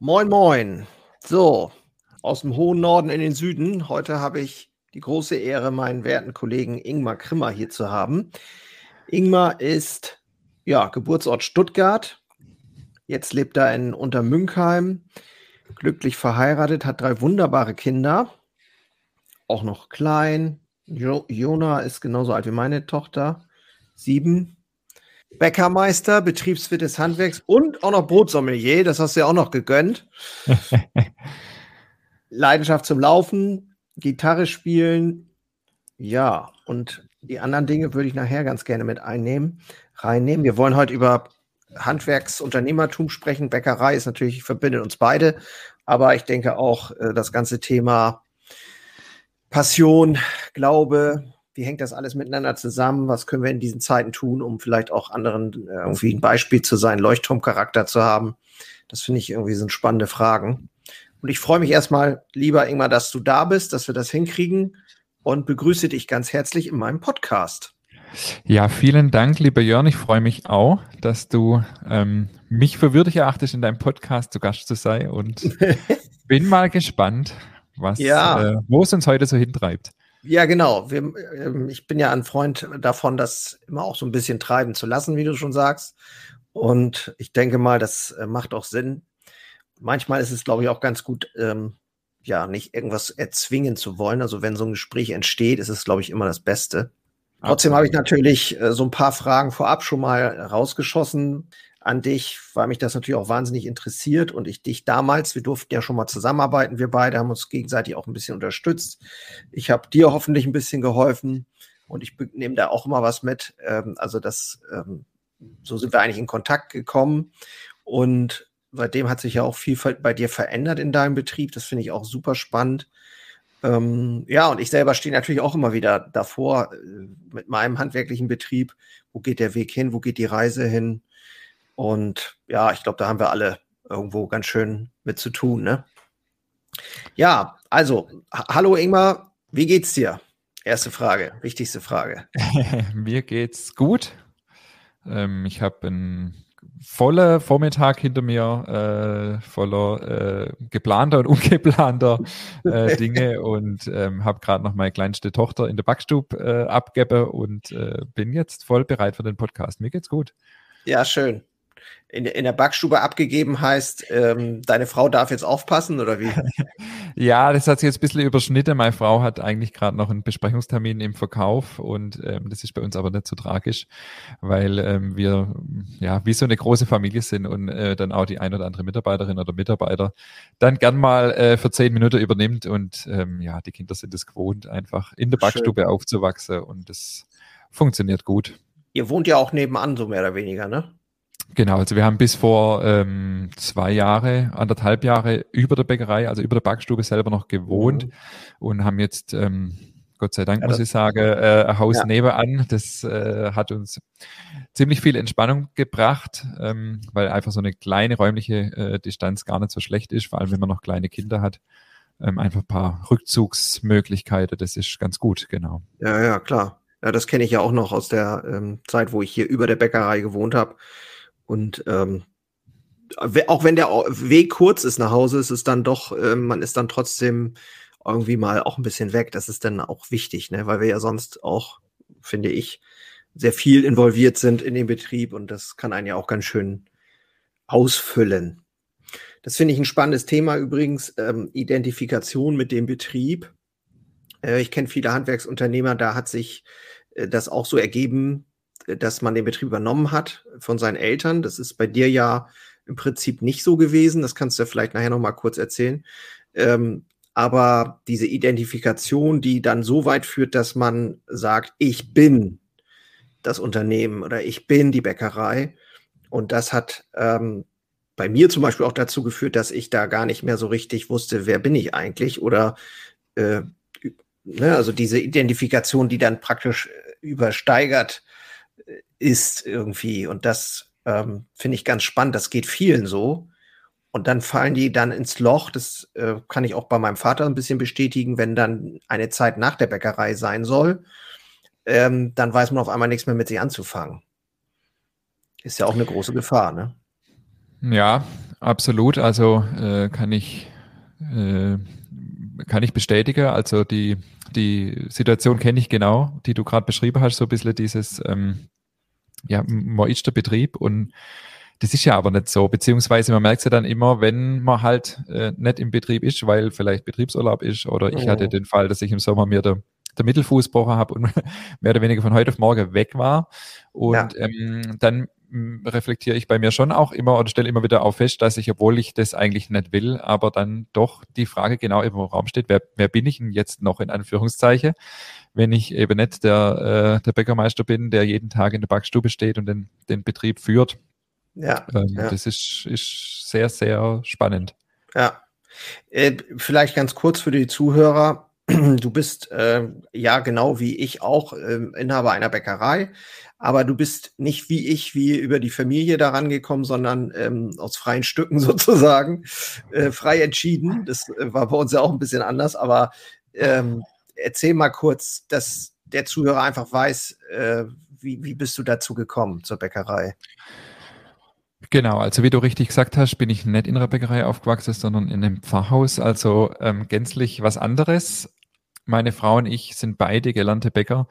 moin, moin. So, aus dem hohen Norden in den Süden. Heute habe ich die große Ehre, meinen werten Kollegen Ingmar Krimmer hier zu haben. Ingmar ist ja Geburtsort Stuttgart. Jetzt lebt er in Untermünkheim, glücklich verheiratet, hat drei wunderbare Kinder, auch noch klein. Jo Jona ist genauso alt wie meine Tochter, sieben. Bäckermeister, Betriebswirt des Handwerks und auch noch Brotsommelier, das hast du ja auch noch gegönnt. Leidenschaft zum Laufen, Gitarre spielen, ja, und die anderen Dinge würde ich nachher ganz gerne mit einnehmen, reinnehmen. Wir wollen heute über Handwerksunternehmertum sprechen. Bäckerei ist natürlich, verbindet uns beide, aber ich denke auch äh, das ganze Thema Passion, Glaube, wie hängt das alles miteinander zusammen? Was können wir in diesen Zeiten tun, um vielleicht auch anderen äh, irgendwie ein Beispiel zu sein, Leuchtturmcharakter zu haben? Das finde ich irgendwie sind spannende Fragen. Und ich freue mich erstmal, lieber Ingmar, dass du da bist, dass wir das hinkriegen und begrüße dich ganz herzlich in meinem Podcast. Ja, vielen Dank, lieber Jörn. Ich freue mich auch, dass du ähm, mich für würdig erachtest, in deinem Podcast zu Gast zu sein und bin mal gespannt, was, ja. äh, wo es uns heute so hintreibt. Ja, genau. Wir, äh, ich bin ja ein Freund davon, das immer auch so ein bisschen treiben zu lassen, wie du schon sagst. Und ich denke mal, das äh, macht auch Sinn. Manchmal ist es, glaube ich, auch ganz gut, ähm, ja, nicht irgendwas erzwingen zu wollen. Also wenn so ein Gespräch entsteht, ist es, glaube ich, immer das Beste. Trotzdem habe ich natürlich äh, so ein paar Fragen vorab schon mal rausgeschossen an dich, weil mich das natürlich auch wahnsinnig interessiert und ich dich damals, wir durften ja schon mal zusammenarbeiten, wir beide haben uns gegenseitig auch ein bisschen unterstützt. Ich habe dir hoffentlich ein bisschen geholfen und ich nehme da auch immer was mit. Ähm, also das, ähm, so sind wir eigentlich in Kontakt gekommen und seitdem hat sich ja auch viel bei dir verändert in deinem Betrieb. Das finde ich auch super spannend. Ähm, ja, und ich selber stehe natürlich auch immer wieder davor äh, mit meinem handwerklichen Betrieb. Wo geht der Weg hin? Wo geht die Reise hin? Und ja, ich glaube, da haben wir alle irgendwo ganz schön mit zu tun. Ne? Ja, also, hallo Ingmar, wie geht's dir? Erste Frage, wichtigste Frage. Mir geht's gut. Ähm, ich habe einen vollen Vormittag hinter mir, äh, voller äh, geplanter und ungeplanter äh, Dinge und ähm, habe gerade noch meine kleinste Tochter in der Backstube äh, abgebe und äh, bin jetzt voll bereit für den Podcast. Mir geht's gut. Ja, schön in, in der Backstube abgegeben heißt, ähm, deine Frau darf jetzt aufpassen oder wie? ja, das hat sich jetzt ein bisschen überschnitten. Meine Frau hat eigentlich gerade noch einen Besprechungstermin im Verkauf und ähm, das ist bei uns aber nicht so tragisch, weil ähm, wir ja wie so eine große Familie sind und äh, dann auch die ein oder andere Mitarbeiterin oder Mitarbeiter dann gern mal äh, für zehn Minuten übernimmt und ähm, ja, die Kinder sind es gewohnt, einfach in der Backstube Schön. aufzuwachsen und das funktioniert gut. Ihr wohnt ja auch nebenan, so mehr oder weniger, ne? Genau, also wir haben bis vor ähm, zwei Jahre, anderthalb Jahre über der Bäckerei, also über der Backstube selber noch gewohnt mhm. und haben jetzt, ähm, Gott sei Dank ja, muss ich sagen, äh, ein Haus ja. nebenan. Das äh, hat uns ziemlich viel Entspannung gebracht, ähm, weil einfach so eine kleine räumliche äh, Distanz gar nicht so schlecht ist, vor allem wenn man noch kleine Kinder hat. Ähm, einfach ein paar Rückzugsmöglichkeiten, das ist ganz gut, genau. Ja, ja, klar. Ja, das kenne ich ja auch noch aus der ähm, Zeit, wo ich hier über der Bäckerei gewohnt habe. Und ähm, auch wenn der Weg kurz ist nach Hause, ist es dann doch, äh, man ist dann trotzdem irgendwie mal auch ein bisschen weg. Das ist dann auch wichtig, ne? weil wir ja sonst auch, finde ich, sehr viel involviert sind in den Betrieb und das kann einen ja auch ganz schön ausfüllen. Das finde ich ein spannendes Thema übrigens, ähm, Identifikation mit dem Betrieb. Äh, ich kenne viele Handwerksunternehmer, da hat sich äh, das auch so ergeben, dass man den Betrieb übernommen hat von seinen Eltern. Das ist bei dir ja im Prinzip nicht so gewesen. Das kannst du vielleicht nachher noch mal kurz erzählen. Ähm, aber diese Identifikation, die dann so weit führt, dass man sagt, ich bin das Unternehmen oder ich bin die Bäckerei. Und das hat ähm, bei mir zum Beispiel auch dazu geführt, dass ich da gar nicht mehr so richtig wusste, wer bin ich eigentlich oder äh, ne, also diese Identifikation, die dann praktisch übersteigert ist irgendwie. Und das ähm, finde ich ganz spannend. Das geht vielen so. Und dann fallen die dann ins Loch. Das äh, kann ich auch bei meinem Vater ein bisschen bestätigen, wenn dann eine Zeit nach der Bäckerei sein soll. Ähm, dann weiß man auf einmal nichts mehr mit sich anzufangen. Ist ja auch eine große Gefahr, ne? Ja, absolut. Also äh, kann ich äh, kann ich bestätigen. Also die die Situation kenne ich genau, die du gerade beschrieben hast. So ein bisschen dieses ähm, ja, man ist der Betrieb und das ist ja aber nicht so, beziehungsweise man merkt es ja dann immer, wenn man halt äh, nicht im Betrieb ist, weil vielleicht Betriebsurlaub ist oder ich oh. hatte den Fall, dass ich im Sommer mir der, der Mittelfuß gebrochen habe und mehr oder weniger von heute auf morgen weg war. Und ja. ähm, dann reflektiere ich bei mir schon auch immer oder stelle immer wieder auf fest, dass ich, obwohl ich das eigentlich nicht will, aber dann doch die Frage genau im Raum steht, wer, wer bin ich denn jetzt noch in Anführungszeichen, wenn ich eben nicht der, äh, der Bäckermeister bin, der jeden Tag in der Backstube steht und den, den Betrieb führt. Ja, ähm, ja. Das ist, ist sehr, sehr spannend. Ja. Äh, vielleicht ganz kurz für die Zuhörer. Du bist äh, ja genau wie ich auch äh, Inhaber einer Bäckerei, aber du bist nicht wie ich, wie über die Familie daran gekommen, sondern ähm, aus freien Stücken sozusagen, äh, frei entschieden. Das äh, war bei uns ja auch ein bisschen anders, aber ähm, erzähl mal kurz, dass der Zuhörer einfach weiß, äh, wie, wie bist du dazu gekommen zur Bäckerei? Genau, also wie du richtig gesagt hast, bin ich nicht in einer Bäckerei aufgewachsen, sondern in einem Pfarrhaus, also ähm, gänzlich was anderes. Meine Frau und ich sind beide gelernte Bäcker.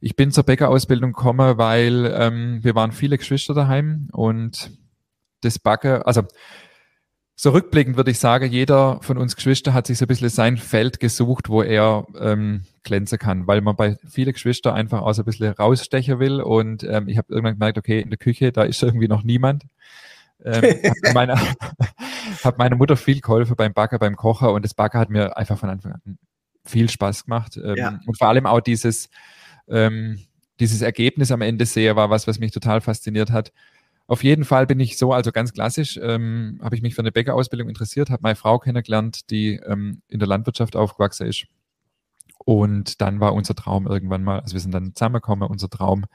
Ich bin zur Bäckerausbildung gekommen, weil ähm, wir waren viele Geschwister daheim und das Backen, also so rückblickend würde ich sagen, jeder von uns Geschwister hat sich so ein bisschen sein Feld gesucht, wo er ähm, glänzen kann, weil man bei vielen Geschwistern einfach auch so ein bisschen rausstechen will. Und ähm, ich habe irgendwann gemerkt, okay, in der Küche, da ist irgendwie noch niemand. Ähm, hat, meine, hat meine Mutter viel geholfen beim Backer, beim Kochen und das Backer hat mir einfach von Anfang an viel Spaß gemacht. Ähm, ja. Und vor allem auch dieses, ähm, dieses Ergebnis am Ende sehe, war was, was mich total fasziniert hat. Auf jeden Fall bin ich so, also ganz klassisch, ähm, habe ich mich für eine Bäckerausbildung interessiert, habe meine Frau kennengelernt, die ähm, in der Landwirtschaft aufgewachsen ist. Und dann war unser Traum irgendwann mal, also wir sind dann zusammengekommen, unser Traum,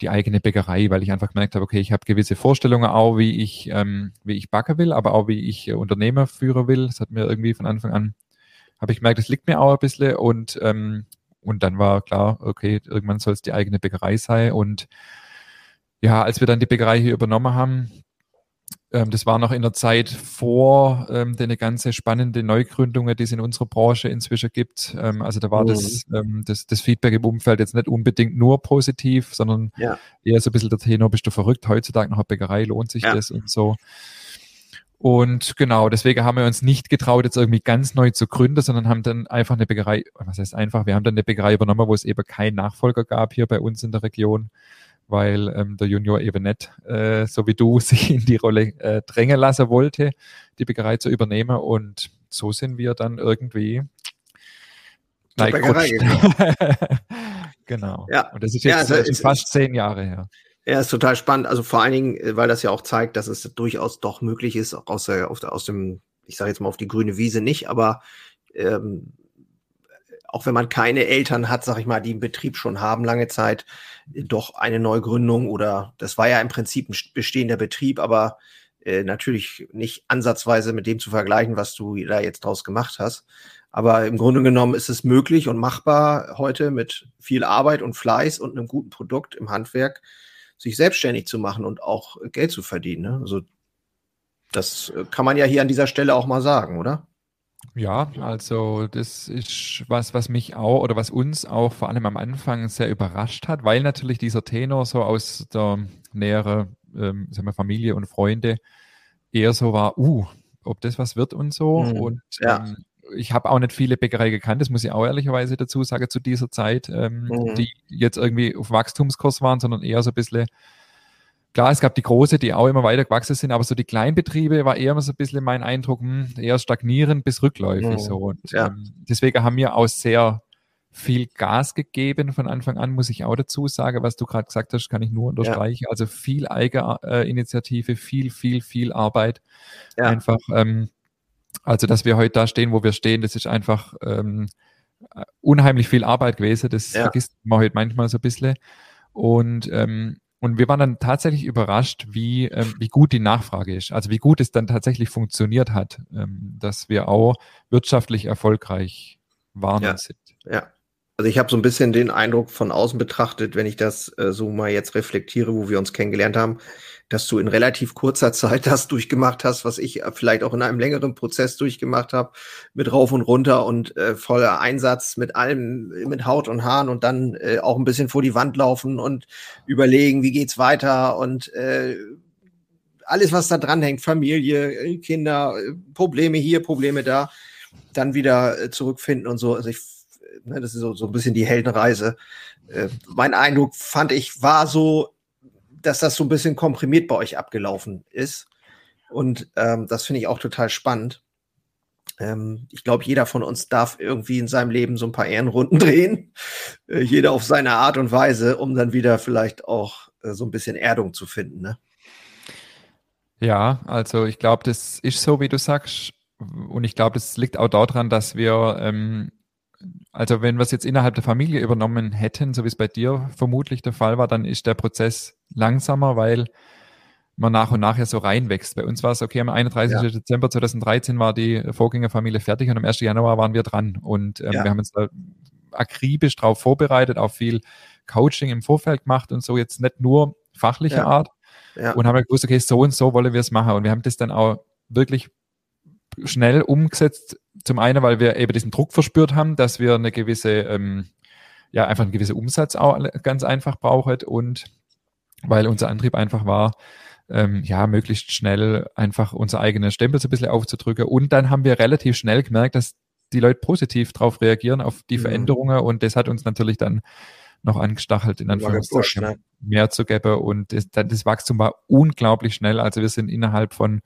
die eigene Bäckerei, weil ich einfach gemerkt habe, okay, ich habe gewisse Vorstellungen auch, wie ich, ähm, wie ich backen will, aber auch wie ich äh, Unternehmer führen will. Das hat mir irgendwie von Anfang an, habe ich gemerkt, das liegt mir auch ein bisschen und, ähm, und dann war klar, okay, irgendwann soll es die eigene Bäckerei sein und ja, als wir dann die Bäckerei hier übernommen haben, ähm, das war noch in der Zeit vor ähm, den ganze spannende Neugründungen, die es in unserer Branche inzwischen gibt. Ähm, also da war mhm. das, ähm, das, das Feedback im Umfeld jetzt nicht unbedingt nur positiv, sondern ja. eher so ein bisschen der Tenor, bist du verrückt, heutzutage noch eine Bäckerei, lohnt sich ja. das und so. Und genau, deswegen haben wir uns nicht getraut, jetzt irgendwie ganz neu zu gründen, sondern haben dann einfach eine Bäckerei, was heißt einfach, wir haben dann eine Bäckerei übernommen, wo es eben keinen Nachfolger gab hier bei uns in der Region weil ähm, der Junior eben nicht, äh, so wie du, sich in die Rolle äh, drängen lassen wollte, die Bäckerei zu übernehmen. Und so sind wir dann irgendwie genau. Ja. Und das ist jetzt ja, also ist, fast zehn Jahre her. Ja, ist total spannend. Also vor allen Dingen, äh, weil das ja auch zeigt, dass es durchaus doch möglich ist, auch aus, der, aus dem, ich sage jetzt mal auf die grüne Wiese nicht, aber ähm, auch wenn man keine Eltern hat, sag ich mal, die einen Betrieb schon haben lange Zeit, doch eine Neugründung oder das war ja im Prinzip ein bestehender Betrieb, aber äh, natürlich nicht ansatzweise mit dem zu vergleichen, was du da jetzt draus gemacht hast. Aber im Grunde genommen ist es möglich und machbar heute mit viel Arbeit und Fleiß und einem guten Produkt im Handwerk, sich selbstständig zu machen und auch Geld zu verdienen. Ne? Also das kann man ja hier an dieser Stelle auch mal sagen, oder? Ja, also das ist was, was mich auch oder was uns auch vor allem am Anfang sehr überrascht hat, weil natürlich dieser Tenor so aus der näheren ähm, sagen wir, Familie und Freunde eher so war, uh, ob das was wird und so. Mhm. Und ja. ähm, ich habe auch nicht viele Bäckerei gekannt, das muss ich auch ehrlicherweise dazu sagen, zu dieser Zeit, ähm, mhm. die jetzt irgendwie auf Wachstumskurs waren, sondern eher so ein bisschen Klar, es gab die große, die auch immer weiter gewachsen sind, aber so die Kleinbetriebe war eher so ein bisschen mein Eindruck, hm, eher stagnierend bis rückläufig. Mhm. So. Und, ja. ähm, deswegen haben wir auch sehr viel Gas gegeben von Anfang an, muss ich auch dazu sagen. Was du gerade gesagt hast, kann ich nur unterstreichen. Ja. Also viel Eigeninitiative, viel, viel, viel Arbeit. Ja. Einfach, ähm, also dass wir heute da stehen, wo wir stehen, das ist einfach ähm, unheimlich viel Arbeit gewesen. Das ja. vergisst man heute manchmal so ein bisschen. Und ähm, und wir waren dann tatsächlich überrascht, wie, ähm, wie gut die Nachfrage ist. Also wie gut es dann tatsächlich funktioniert hat, ähm, dass wir auch wirtschaftlich erfolgreich waren ja. sind. Ja. Also ich habe so ein bisschen den Eindruck von außen betrachtet, wenn ich das äh, so mal jetzt reflektiere, wo wir uns kennengelernt haben, dass du in relativ kurzer Zeit das durchgemacht hast, was ich äh, vielleicht auch in einem längeren Prozess durchgemacht habe, mit rauf und runter und äh, voller Einsatz mit allem, mit Haut und Haaren und dann äh, auch ein bisschen vor die Wand laufen und überlegen, wie geht's weiter und äh, alles, was da dran hängt, Familie, äh, Kinder, äh, Probleme hier, Probleme da, dann wieder zurückfinden und so. Also ich, ne, das ist so, so ein bisschen die Heldenreise. Äh, mein Eindruck fand ich war so, dass das so ein bisschen komprimiert bei euch abgelaufen ist. Und ähm, das finde ich auch total spannend. Ähm, ich glaube, jeder von uns darf irgendwie in seinem Leben so ein paar Ehrenrunden drehen. Äh, jeder auf seine Art und Weise, um dann wieder vielleicht auch äh, so ein bisschen Erdung zu finden. Ne? Ja, also ich glaube, das ist so, wie du sagst. Und ich glaube, das liegt auch daran, dass wir ähm, also wenn wir es jetzt innerhalb der Familie übernommen hätten, so wie es bei dir vermutlich der Fall war, dann ist der Prozess langsamer, weil man nach und nach ja so reinwächst. Bei uns war es okay, am 31. Ja. Dezember 2013 war die Vorgängerfamilie fertig und am 1. Januar waren wir dran. Und ähm, ja. wir haben uns da akribisch darauf vorbereitet, auch viel Coaching im Vorfeld gemacht und so jetzt nicht nur fachliche ja. Art. Und haben halt gewusst, okay, so und so wollen wir es machen. Und wir haben das dann auch wirklich schnell umgesetzt. Zum einen, weil wir eben diesen Druck verspürt haben, dass wir eine gewisse, ähm, ja, einfach einen gewissen Umsatz auch ganz einfach brauchen und weil unser Antrieb einfach war, ähm, ja, möglichst schnell einfach unser eigenes Stempel so ein bisschen aufzudrücken. Und dann haben wir relativ schnell gemerkt, dass die Leute positiv darauf reagieren, auf die mhm. Veränderungen. Und das hat uns natürlich dann noch angestachelt, in Anführungszeichen ne? mehr zu geben. Und das, das Wachstum war unglaublich schnell. Also wir sind innerhalb von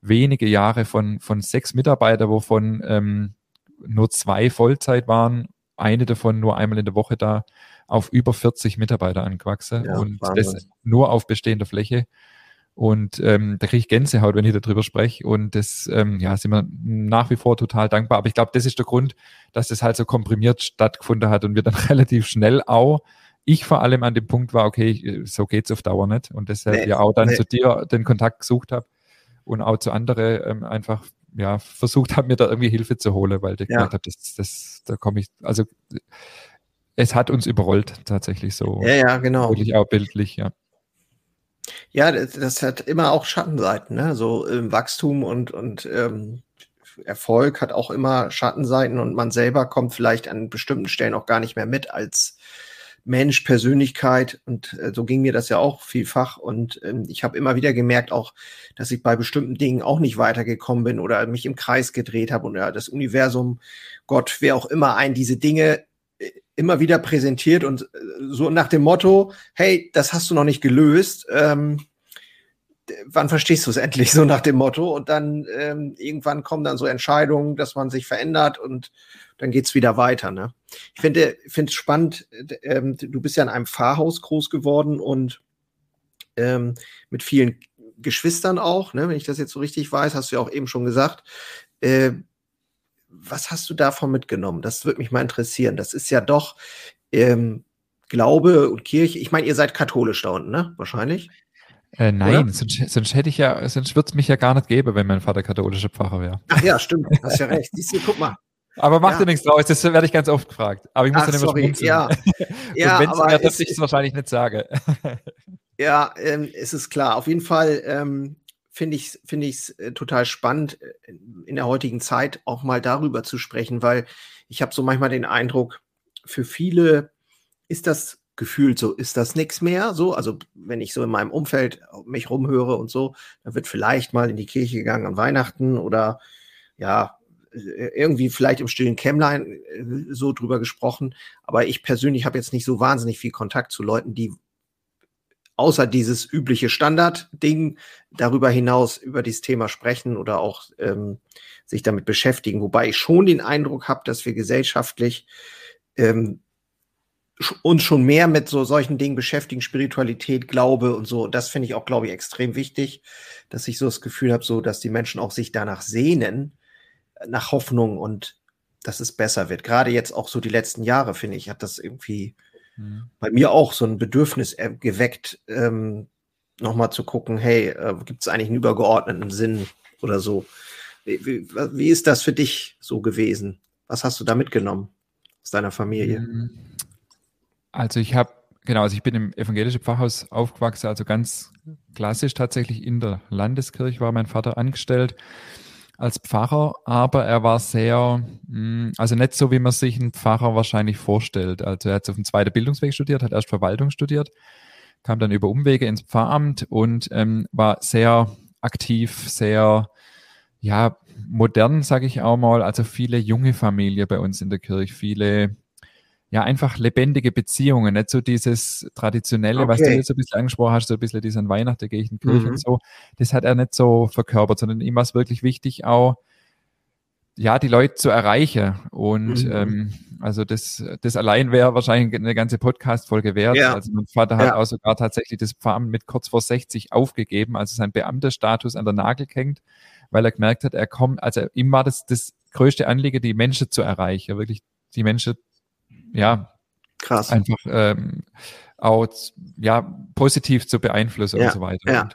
wenige Jahre von, von sechs Mitarbeitern, wovon ähm, nur zwei Vollzeit waren, eine davon nur einmal in der Woche da, auf über 40 Mitarbeiter angewachsen ja, und Wahnsinn. das nur auf bestehender Fläche. Und ähm, da kriege ich Gänsehaut, wenn ich darüber spreche. Und das, ähm, ja, sind wir nach wie vor total dankbar. Aber ich glaube, das ist der Grund, dass das halt so komprimiert stattgefunden hat und wir dann relativ schnell auch, ich vor allem an dem Punkt war, okay, so geht's auf Dauer nicht. Und deshalb nee, ja auch dann nee. zu dir den Kontakt gesucht habe und auch zu anderen ähm, einfach ja, versucht habe, mir da irgendwie Hilfe zu holen, weil ich ja. gemerkt habe, das, das, da komme ich, also es hat uns überrollt tatsächlich so. Ja, ja, genau. Wirklich auch bildlich, ja. Ja, das, das hat immer auch Schattenseiten, ne? So ähm, Wachstum und, und ähm, Erfolg hat auch immer Schattenseiten und man selber kommt vielleicht an bestimmten Stellen auch gar nicht mehr mit als Mensch, Persönlichkeit und äh, so ging mir das ja auch vielfach und ähm, ich habe immer wieder gemerkt auch, dass ich bei bestimmten Dingen auch nicht weitergekommen bin oder mich im Kreis gedreht habe und ja, das Universum, Gott, wer auch immer ein diese Dinge äh, immer wieder präsentiert und äh, so nach dem Motto, hey, das hast du noch nicht gelöst, ähm, wann verstehst du es endlich? So nach dem Motto und dann ähm, irgendwann kommen dann so Entscheidungen, dass man sich verändert und dann geht's wieder weiter. Ne? Ich finde finde es spannend, ähm, du bist ja in einem Pfarrhaus groß geworden und ähm, mit vielen Geschwistern auch, ne? wenn ich das jetzt so richtig weiß, hast du ja auch eben schon gesagt. Äh, was hast du davon mitgenommen? Das würde mich mal interessieren. Das ist ja doch ähm, Glaube und Kirche. Ich meine, ihr seid katholisch da unten, ne? Wahrscheinlich. Äh, nein, sonst, sonst, hätte ich ja, sonst würde es mich ja gar nicht geben, wenn mein Vater katholischer Pfarrer wäre. Ach ja, stimmt, hast ja recht. Siehst du, guck mal. Aber mach ja. dir nichts draus, das werde ich ganz oft gefragt. Aber ich muss Ach, dann immer sorry. schmunzeln. Ja, ja wenn es wäre, dürfte ich es wahrscheinlich nicht sagen. ja, ähm, es ist klar. Auf jeden Fall ähm, finde ich es find ich's, äh, total spannend, äh, in der heutigen Zeit auch mal darüber zu sprechen, weil ich habe so manchmal den Eindruck, für viele ist das gefühlt so, ist das nichts mehr. So, also wenn ich so in meinem Umfeld mich rumhöre und so, dann wird vielleicht mal in die Kirche gegangen an Weihnachten oder ja, irgendwie vielleicht im stillen Kämmlein äh, so drüber gesprochen. Aber ich persönlich habe jetzt nicht so wahnsinnig viel Kontakt zu Leuten, die außer dieses übliche Standard-Ding darüber hinaus über dieses Thema sprechen oder auch ähm, sich damit beschäftigen. Wobei ich schon den Eindruck habe, dass wir gesellschaftlich ähm, uns schon mehr mit so solchen Dingen beschäftigen, Spiritualität, Glaube und so. Das finde ich auch, glaube ich, extrem wichtig, dass ich so das Gefühl habe, so, dass die Menschen auch sich danach sehnen, nach Hoffnung und dass es besser wird. Gerade jetzt auch so die letzten Jahre, finde ich, hat das irgendwie mhm. bei mir auch so ein Bedürfnis geweckt, ähm, nochmal zu gucken, hey, äh, gibt es eigentlich einen übergeordneten Sinn oder so? Wie, wie, wie, ist das für dich so gewesen? Was hast du da mitgenommen aus deiner Familie? Mm. Also ich habe, genau, also ich bin im evangelischen Pfarrhaus aufgewachsen, also ganz klassisch tatsächlich in der Landeskirche war mein Vater angestellt als Pfarrer, aber er war sehr, mm, also nicht so, wie man sich einen Pfarrer wahrscheinlich vorstellt. Also er hat auf dem zweiten Bildungsweg studiert, hat erst Verwaltung studiert, kam dann über Umwege ins Pfarramt und ähm, war sehr aktiv, sehr, ja, modern, sage ich auch mal. Also viele junge Familie bei uns in der Kirche, viele ja, einfach lebendige Beziehungen, nicht so dieses traditionelle, okay. was du jetzt so ein bisschen angesprochen hast, so ein bisschen diesen Weihnachten gehe ich in Kirche mhm. und so, das hat er nicht so verkörpert, sondern ihm war es wirklich wichtig, auch ja, die Leute zu erreichen. Und mhm. ähm, also das, das allein wäre wahrscheinlich eine ganze Podcast-Folge wert. Ja. Also mein Vater hat ja. auch sogar tatsächlich das Pfarramt mit kurz vor 60 aufgegeben, also sein Beamterstatus an der Nagel hängt, weil er gemerkt hat, er kommt, also ihm war das das größte Anliegen, die Menschen zu erreichen, wirklich die Menschen ja, krass. Einfach ähm, auch ja, positiv zu beeinflussen ja, und so weiter. Ja. Und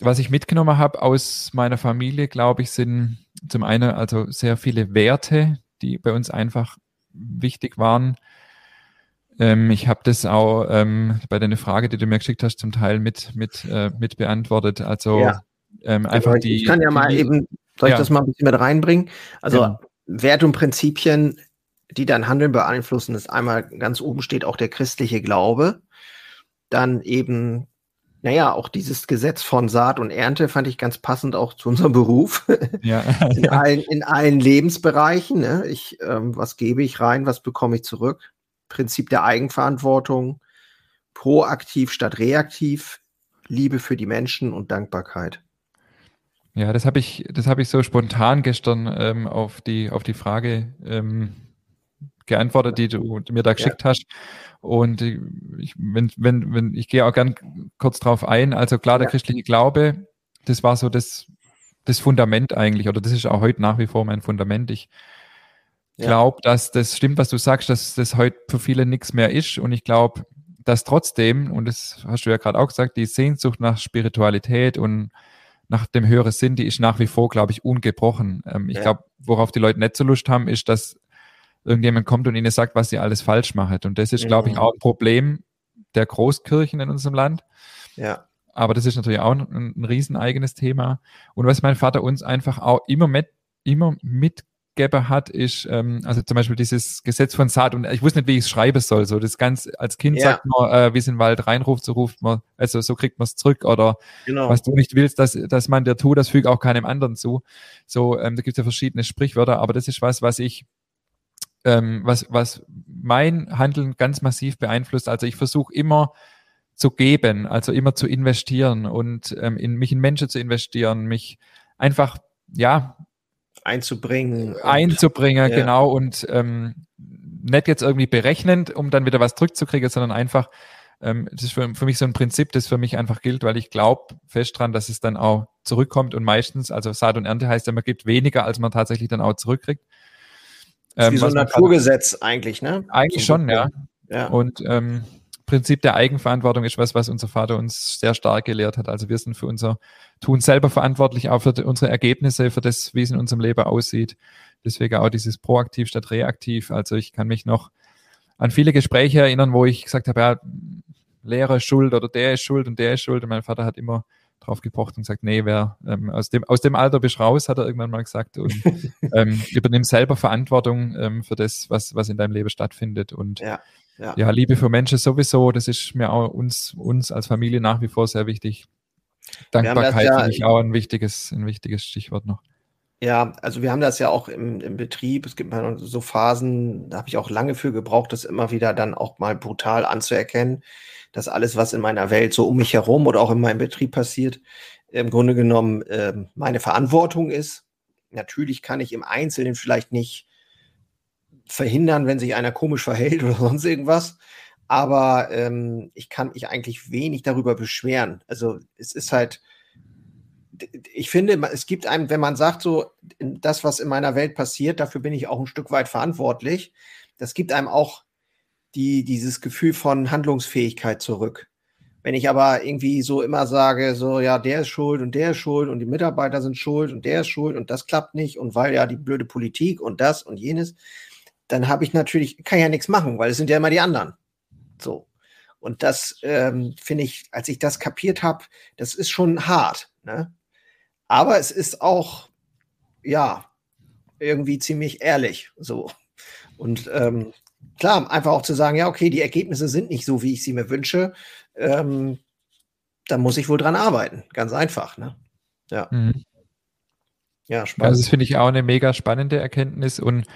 was ich mitgenommen habe aus meiner Familie, glaube ich, sind zum einen also sehr viele Werte, die bei uns einfach wichtig waren. Ähm, ich habe das auch ähm, bei deiner Frage, die du mir geschickt hast, zum Teil mit, mit, äh, mit beantwortet. Also ja. ähm, einfach genau, die. Ich kann ja mal die, eben, soll ich das mal ein bisschen mit reinbringen? Also genau. Werte und Prinzipien die dein Handeln beeinflussen, ist einmal ganz oben steht auch der christliche Glaube. Dann eben, naja, auch dieses Gesetz von Saat und Ernte fand ich ganz passend auch zu unserem Beruf. Ja. in, allen, in allen Lebensbereichen. Ne? Ich, ähm, was gebe ich rein, was bekomme ich zurück? Prinzip der Eigenverantwortung, proaktiv statt reaktiv, Liebe für die Menschen und Dankbarkeit. Ja, das habe ich, das habe ich so spontan gestern ähm, auf die auf die Frage ähm, geantwortet, die du mir da geschickt ja. hast. Und ich, wenn, wenn, wenn, ich gehe auch gern kurz drauf ein. Also klar, der ja. christliche Glaube, das war so das, das Fundament eigentlich, oder das ist auch heute nach wie vor mein Fundament. Ich ja. glaube, dass das stimmt, was du sagst, dass das heute für viele nichts mehr ist. Und ich glaube, dass trotzdem, und das hast du ja gerade auch gesagt, die Sehnsucht nach Spiritualität und nach dem höheren Sinn, die ist nach wie vor, glaube ich, ungebrochen. Ähm, ich ja. glaube, worauf die Leute nicht so Lust haben, ist, dass irgendjemand kommt und ihnen sagt, was sie alles falsch machen. Und das ist, glaube ich, auch ein Problem der Großkirchen in unserem Land. Ja. Aber das ist natürlich auch ein, ein riesen eigenes Thema. Und was mein Vater uns einfach auch immer mit, immer mitgegeben hat, ist, ähm, also zum Beispiel dieses Gesetz von Saat und ich wusste nicht, wie ich es schreiben soll. So das ganz als Kind ja. sagt man, äh, wie es in den Wald reinruft, so ruft man, also so kriegt man es zurück oder genau. was du nicht willst, dass, dass man dir tut, das fügt auch keinem anderen zu. So, ähm, da gibt es ja verschiedene Sprichwörter, aber das ist was, was ich ähm, was, was mein Handeln ganz massiv beeinflusst. Also ich versuche immer zu geben, also immer zu investieren und ähm, in mich in Menschen zu investieren, mich einfach, ja, einzubringen. Einzubringen, ja. genau, und ähm, nicht jetzt irgendwie berechnend, um dann wieder was zurückzukriegen, sondern einfach, ähm, das ist für, für mich so ein Prinzip, das für mich einfach gilt, weil ich glaube fest dran, dass es dann auch zurückkommt und meistens, also Saat und Ernte heißt ja, man gibt weniger, als man tatsächlich dann auch zurückkriegt. Ähm, wie so ein Naturgesetz eigentlich, ne? Eigentlich schon, ja. ja. Und ähm, Prinzip der Eigenverantwortung ist was, was unser Vater uns sehr stark gelehrt hat. Also wir sind für unser Tun selber verantwortlich, auch für unsere Ergebnisse, für das, wie es in unserem Leben aussieht. Deswegen auch dieses proaktiv statt reaktiv. Also ich kann mich noch an viele Gespräche erinnern, wo ich gesagt habe, ja, Lehrer ist schuld oder der ist schuld und der ist schuld. Und mein Vater hat immer drauf gepocht und gesagt, nee, wer ähm, aus dem aus dem Alter bist raus, hat er irgendwann mal gesagt und ähm, übernimm selber Verantwortung ähm, für das, was was in deinem Leben stattfindet und ja, ja. ja, Liebe für Menschen sowieso, das ist mir auch uns uns als Familie nach wie vor sehr wichtig. Dankbarkeit ja, finde ich auch ein wichtiges ein wichtiges Stichwort noch. Ja, also wir haben das ja auch im, im Betrieb. Es gibt mal so Phasen, da habe ich auch lange für gebraucht, das immer wieder dann auch mal brutal anzuerkennen dass alles, was in meiner Welt so um mich herum oder auch in meinem Betrieb passiert, im Grunde genommen äh, meine Verantwortung ist. Natürlich kann ich im Einzelnen vielleicht nicht verhindern, wenn sich einer komisch verhält oder sonst irgendwas. Aber ähm, ich kann mich eigentlich wenig darüber beschweren. Also es ist halt, ich finde, es gibt einem, wenn man sagt, so, das, was in meiner Welt passiert, dafür bin ich auch ein Stück weit verantwortlich. Das gibt einem auch die, dieses Gefühl von Handlungsfähigkeit zurück. Wenn ich aber irgendwie so immer sage, so, ja, der ist schuld und der ist schuld und die Mitarbeiter sind schuld und der ist schuld und das klappt nicht und weil ja die blöde Politik und das und jenes, dann habe ich natürlich, kann ja nichts machen, weil es sind ja immer die anderen. So. Und das ähm, finde ich, als ich das kapiert habe, das ist schon hart. Ne? Aber es ist auch, ja, irgendwie ziemlich ehrlich. So. Und ähm, klar, einfach auch zu sagen, ja, okay, die Ergebnisse sind nicht so, wie ich sie mir wünsche. Ähm, da muss ich wohl dran arbeiten. Ganz einfach. Ne? Ja. Mhm. Ja, spannend. Also das finde ich auch eine mega spannende Erkenntnis und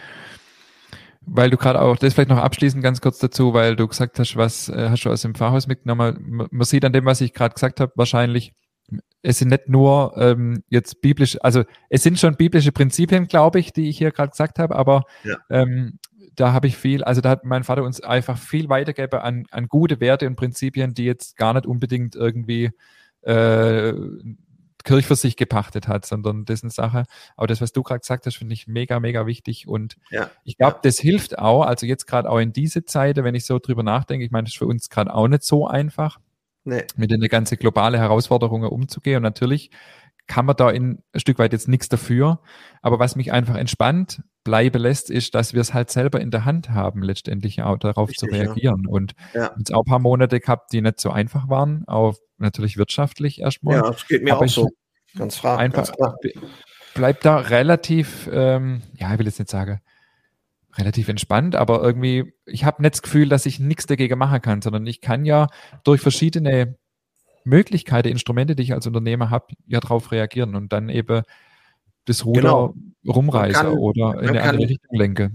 weil du gerade auch, das vielleicht noch abschließend ganz kurz dazu, weil du gesagt hast, was äh, hast du aus dem Pfarrhaus mitgenommen? Man sieht an dem, was ich gerade gesagt habe, wahrscheinlich, es sind nicht nur ähm, jetzt biblisch, also es sind schon biblische Prinzipien, glaube ich, die ich hier gerade gesagt habe, aber ja. ähm, da habe ich viel, also da hat mein Vater uns einfach viel weitergegeben an, an gute Werte und Prinzipien, die jetzt gar nicht unbedingt irgendwie äh, Kirch für sich gepachtet hat, sondern dessen Sache. Aber das, was du gerade gesagt hast, finde ich mega, mega wichtig. Und ja. ich glaube, das hilft auch, also jetzt gerade auch in diese Zeit, wenn ich so drüber nachdenke, ich meine, das ist für uns gerade auch nicht so einfach, nee. mit den ganzen globale Herausforderungen umzugehen. Und natürlich kann man da in ein Stück weit jetzt nichts dafür. Aber was mich einfach entspannt bleiben lässt, ist, dass wir es halt selber in der Hand haben, letztendlich auch darauf Richtig, zu reagieren. Ja. Und ja. jetzt auch ein paar Monate gehabt, die nicht so einfach waren, auch natürlich wirtschaftlich erstmal. Ja, das geht mir Aber auch so. Ganz frei. Einfach bleibt da relativ, ähm, ja, ich will jetzt nicht sagen, relativ entspannt, aber irgendwie, ich habe nicht das Gefühl, dass ich nichts dagegen machen kann, sondern ich kann ja durch verschiedene Möglichkeiten, Instrumente, die ich als Unternehmer habe, ja darauf reagieren und dann eben das Ruder genau. rumreiße kann, oder in eine kann, andere Richtung lenke.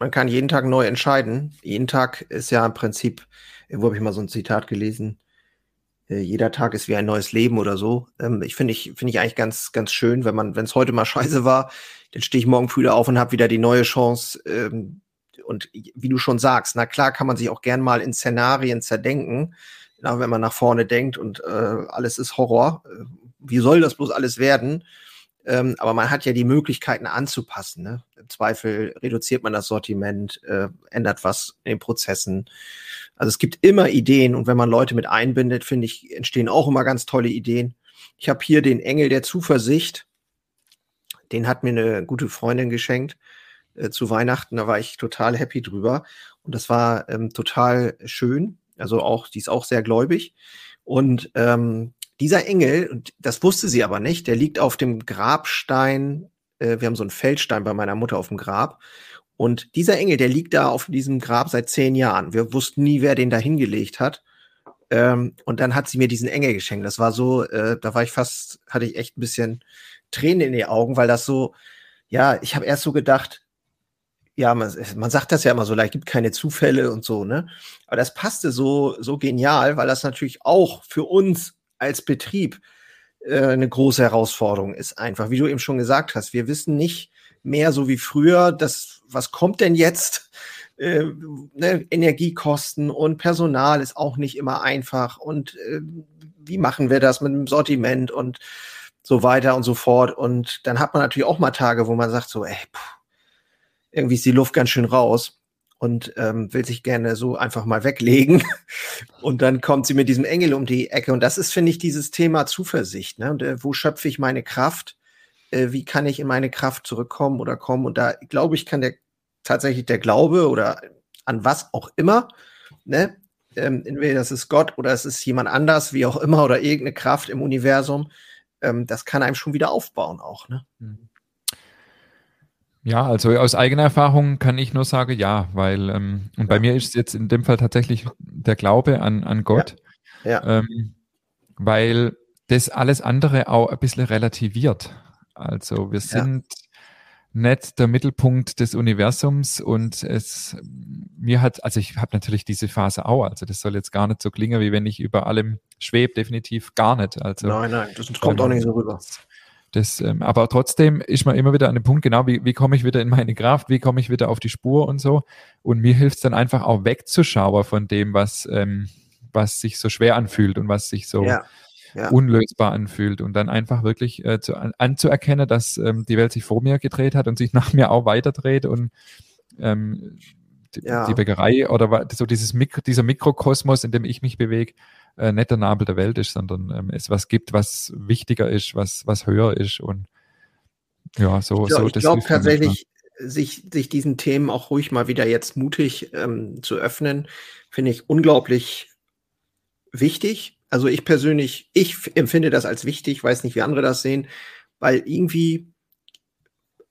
Man kann jeden Tag neu entscheiden. Jeden Tag ist ja im Prinzip, wo habe ich mal so ein Zitat gelesen, jeder Tag ist wie ein neues Leben oder so. Ähm, ich finde ich, finde ich eigentlich ganz, ganz schön, wenn man, wenn es heute mal scheiße war, dann stehe ich morgen früh auf und habe wieder die neue Chance. Ähm, und wie du schon sagst, na klar kann man sich auch gern mal in Szenarien zerdenken, na, wenn man nach vorne denkt und äh, alles ist Horror. Äh, wie soll das bloß alles werden? Ähm, aber man hat ja die Möglichkeiten anzupassen. Ne? Im Zweifel reduziert man das Sortiment, äh, ändert was in den Prozessen. Also es gibt immer Ideen und wenn man Leute mit einbindet, finde ich, entstehen auch immer ganz tolle Ideen. Ich habe hier den Engel der Zuversicht. Den hat mir eine gute Freundin geschenkt äh, zu Weihnachten. Da war ich total happy drüber. Und das war ähm, total schön. Also auch, die ist auch sehr gläubig. Und ähm, dieser Engel, das wusste sie aber nicht, der liegt auf dem Grabstein. Äh, wir haben so einen Feldstein bei meiner Mutter auf dem Grab. Und dieser Engel, der liegt da auf diesem Grab seit zehn Jahren. Wir wussten nie, wer den da hingelegt hat. Ähm, und dann hat sie mir diesen Engel geschenkt. Das war so, äh, da war ich fast, hatte ich echt ein bisschen Tränen in die Augen, weil das so, ja, ich habe erst so gedacht, ja, man, man sagt das ja immer so leicht, gibt keine Zufälle und so, ne? Aber das passte so, so genial, weil das natürlich auch für uns als Betrieb äh, eine große Herausforderung ist einfach. Wie du eben schon gesagt hast, wir wissen nicht mehr so wie früher, dass, was kommt denn jetzt? Äh, ne, Energiekosten und Personal ist auch nicht immer einfach. Und äh, wie machen wir das mit dem Sortiment und so weiter und so fort. Und dann hat man natürlich auch mal Tage, wo man sagt so, ey, pff, irgendwie ist die Luft ganz schön raus und ähm, will sich gerne so einfach mal weglegen. Und dann kommt sie mit diesem Engel um die Ecke. Und das ist, finde ich, dieses Thema Zuversicht. Ne? Und äh, wo schöpfe ich meine Kraft? Äh, wie kann ich in meine Kraft zurückkommen oder kommen? Und da glaube ich, kann der tatsächlich der Glaube oder an was auch immer, ne? Ähm, entweder das ist Gott oder es ist jemand anders, wie auch immer, oder irgendeine Kraft im Universum, ähm, das kann einem schon wieder aufbauen auch. Ne? Mhm. Ja, also aus eigener Erfahrung kann ich nur sagen, ja, weil, ähm, und bei mir ist es jetzt in dem Fall tatsächlich der Glaube an, an Gott, ja. ja. Ähm, weil das alles andere auch ein bisschen relativiert. Also wir sind ja. nicht der Mittelpunkt des Universums und es mir hat, also ich habe natürlich diese Phase auch, also das soll jetzt gar nicht so klingen, wie wenn ich über allem schwebe, definitiv gar nicht. Also, nein, nein, das kommt auch nicht so rüber. Das, ähm, aber trotzdem ist man immer wieder an dem Punkt, genau, wie, wie komme ich wieder in meine Kraft, wie komme ich wieder auf die Spur und so. Und mir hilft es dann einfach auch wegzuschauen von dem, was, ähm, was sich so schwer anfühlt und was sich so ja, ja. unlösbar anfühlt. Und dann einfach wirklich äh, zu, an, anzuerkennen, dass ähm, die Welt sich vor mir gedreht hat und sich nach mir auch weiterdreht und ähm, die, ja. die Bäckerei oder so dieses Mikro, dieser Mikrokosmos, in dem ich mich bewege, äh, nicht der Nabel der Welt ist, sondern ähm, es was gibt, was wichtiger ist, was, was höher ist und ja, so. Ich glaube so, glaub tatsächlich, sich, sich diesen Themen auch ruhig mal wieder jetzt mutig ähm, zu öffnen, finde ich unglaublich wichtig. Also ich persönlich, ich empfinde das als wichtig, weiß nicht, wie andere das sehen, weil irgendwie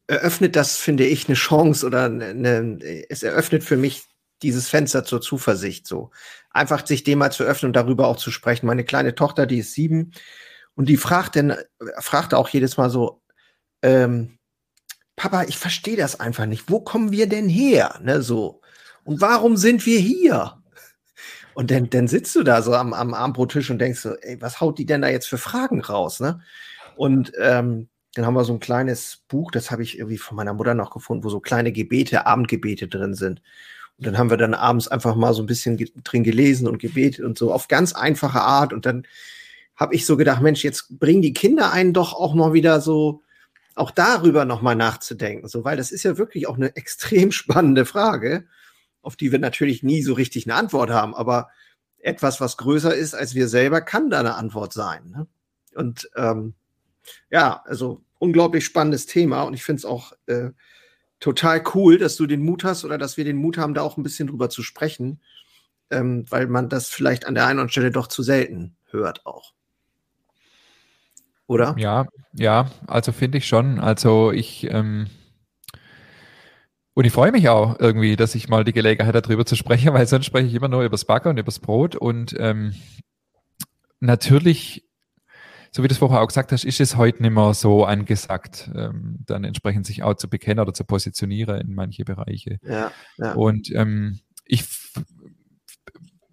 eröffnet das, finde ich, eine Chance oder eine, es eröffnet für mich dieses Fenster zur Zuversicht so. Einfach sich dem mal zu öffnen und darüber auch zu sprechen. Meine kleine Tochter, die ist sieben und die fragt dann, fragt auch jedes Mal so, ähm, Papa, ich verstehe das einfach nicht. Wo kommen wir denn her? Ne, so. Und warum sind wir hier? Und dann, dann sitzt du da so am, am Abendbrottisch und denkst so, ey, was haut die denn da jetzt für Fragen raus? Ne? Und ähm, dann haben wir so ein kleines Buch, das habe ich irgendwie von meiner Mutter noch gefunden, wo so kleine Gebete, Abendgebete drin sind. Und dann haben wir dann abends einfach mal so ein bisschen drin gelesen und gebetet und so auf ganz einfache Art. Und dann habe ich so gedacht, Mensch, jetzt bringen die Kinder einen doch auch mal wieder so auch darüber nochmal nachzudenken, so, weil das ist ja wirklich auch eine extrem spannende Frage, auf die wir natürlich nie so richtig eine Antwort haben, aber etwas, was größer ist als wir selber, kann da eine Antwort sein. Ne? Und ähm, ja, also unglaublich spannendes Thema und ich finde es auch äh, total cool, dass du den Mut hast oder dass wir den Mut haben, da auch ein bisschen drüber zu sprechen, ähm, weil man das vielleicht an der einen oder anderen Stelle doch zu selten hört auch oder? Ja, ja, also finde ich schon. Also ich ähm, und ich freue mich auch irgendwie, dass ich mal die Gelegenheit habe, darüber zu sprechen, weil sonst spreche ich immer nur übers Backer und übers Brot. Und ähm, natürlich, so wie du es vorher auch gesagt hast, ist es heute nicht mehr so angesagt, ähm, dann entsprechend sich auch zu bekennen oder zu positionieren in manche Bereiche. Ja, ja. Und ähm, ich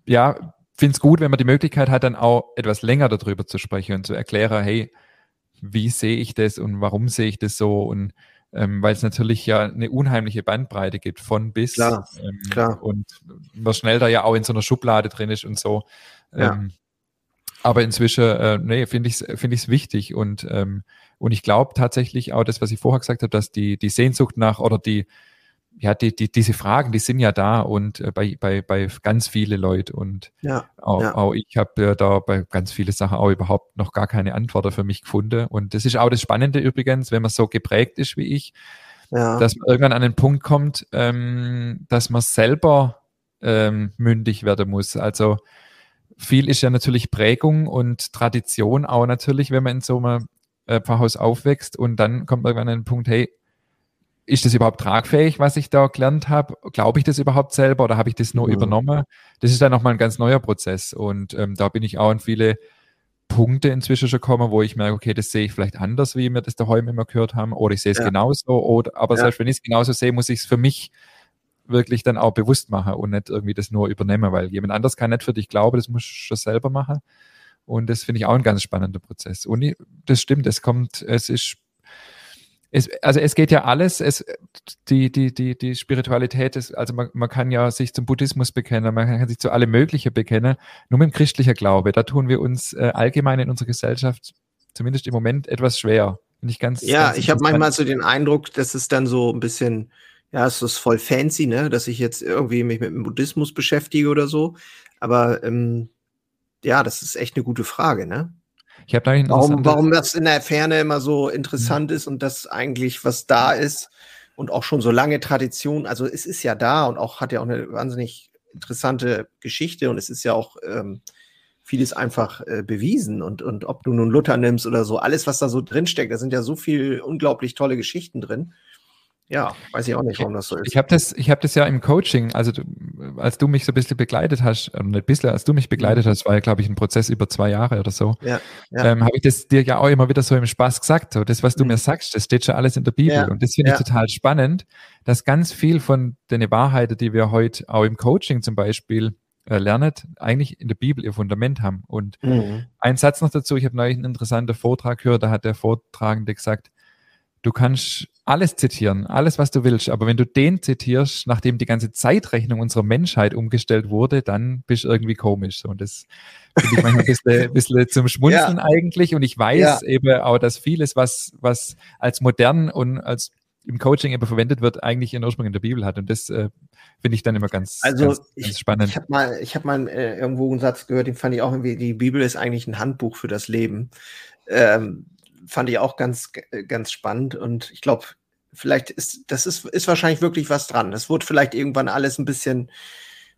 ja, finde es gut, wenn man die Möglichkeit hat, dann auch etwas länger darüber zu sprechen und zu erklären, hey, wie sehe ich das und warum sehe ich das so und ähm, weil es natürlich ja eine unheimliche Bandbreite gibt von bis klar, ähm, klar. und man schnell da ja auch in so einer Schublade drin ist und so. Ja. Ähm, aber inzwischen, äh, nee, finde ich es find ich's wichtig und, ähm, und ich glaube tatsächlich auch das, was ich vorher gesagt habe, dass die, die Sehnsucht nach oder die, ja, die, die, diese Fragen, die sind ja da und äh, bei, bei, bei ganz viele Leute und ja, auch, ja. auch ich habe äh, da bei ganz viele Sachen auch überhaupt noch gar keine Antworten für mich gefunden. Und das ist auch das Spannende übrigens, wenn man so geprägt ist wie ich, ja. dass man irgendwann an den Punkt kommt, ähm, dass man selber ähm, mündig werden muss. Also viel ist ja natürlich Prägung und Tradition auch natürlich, wenn man in so einem äh, Pfarrhaus aufwächst und dann kommt man irgendwann an den Punkt, hey, ist das überhaupt tragfähig, was ich da gelernt habe? Glaube ich das überhaupt selber oder habe ich das nur mhm. übernommen? Das ist dann nochmal ein ganz neuer Prozess und ähm, da bin ich auch an viele Punkte inzwischen schon gekommen, wo ich merke, okay, das sehe ich vielleicht anders, wie wir das daheim immer gehört haben, oder ich sehe es ja. genauso, oder, aber ja. selbst wenn ich es genauso sehe, muss ich es für mich wirklich dann auch bewusst machen und nicht irgendwie das nur übernehmen, weil jemand anders kann nicht für dich glauben, das muss schon selber machen. Und das finde ich auch ein ganz spannender Prozess. Und ich, das stimmt, es kommt, es ist es, also es geht ja alles, es, die, die, die, die Spiritualität ist, also man, man kann ja sich zum Buddhismus bekennen, man kann sich zu allem Mögliche bekennen, nur mit dem christlichen Glaube, da tun wir uns äh, allgemein in unserer Gesellschaft zumindest im Moment etwas schwer. Nicht ganz, ja, ganz ich habe manchmal so den Eindruck, dass es dann so ein bisschen, ja, es ist voll fancy, ne, dass ich jetzt irgendwie mich mit dem Buddhismus beschäftige oder so. Aber ähm, ja, das ist echt eine gute Frage, ne? Ich habe da warum, warum das in der Ferne immer so interessant mhm. ist und das eigentlich was da ist und auch schon so lange Tradition. Also es ist ja da und auch hat ja auch eine wahnsinnig interessante Geschichte und es ist ja auch ähm, vieles einfach äh, bewiesen und und ob du nun Luther nimmst oder so, alles was da so drinsteckt, da sind ja so viel unglaublich tolle Geschichten drin. Ja, weiß ich auch nicht, warum das so ist. Ich habe das, ich habe das ja im Coaching, also du, als du mich so ein bisschen begleitet hast, äh, nicht ein bisschen, als du mich begleitet mhm. hast, war ja, glaube ich, ein Prozess über zwei Jahre oder so. Ja, ja. Ähm, habe ich das dir ja auch immer wieder so im Spaß gesagt. So, das, was du mhm. mir sagst, das steht schon alles in der Bibel. Ja, und das finde ich total spannend, dass ganz viel von den Wahrheiten, die wir heute auch im Coaching zum Beispiel äh, lernen, eigentlich in der Bibel ihr Fundament haben. Und mhm. ein Satz noch dazu, ich habe neulich einen interessanten Vortrag gehört, da hat der Vortragende gesagt, du kannst alles zitieren, alles, was du willst. Aber wenn du den zitierst, nachdem die ganze Zeitrechnung unserer Menschheit umgestellt wurde, dann bist du irgendwie komisch. Und das finde ich manchmal ein bisschen, ein bisschen zum Schmunzeln ja. eigentlich. Und ich weiß ja. eben auch, dass vieles, was, was als modern und als im Coaching eben verwendet wird, eigentlich ihren Ursprung in der Bibel hat. Und das äh, finde ich dann immer ganz, also ganz, ich, ganz spannend. Ich habe mal, ich hab mal äh, irgendwo einen Satz gehört, den fand ich auch irgendwie, die Bibel ist eigentlich ein Handbuch für das Leben. Ähm, fand ich auch ganz, ganz spannend. Und ich glaube, vielleicht ist, das ist, ist wahrscheinlich wirklich was dran. Das wird vielleicht irgendwann alles ein bisschen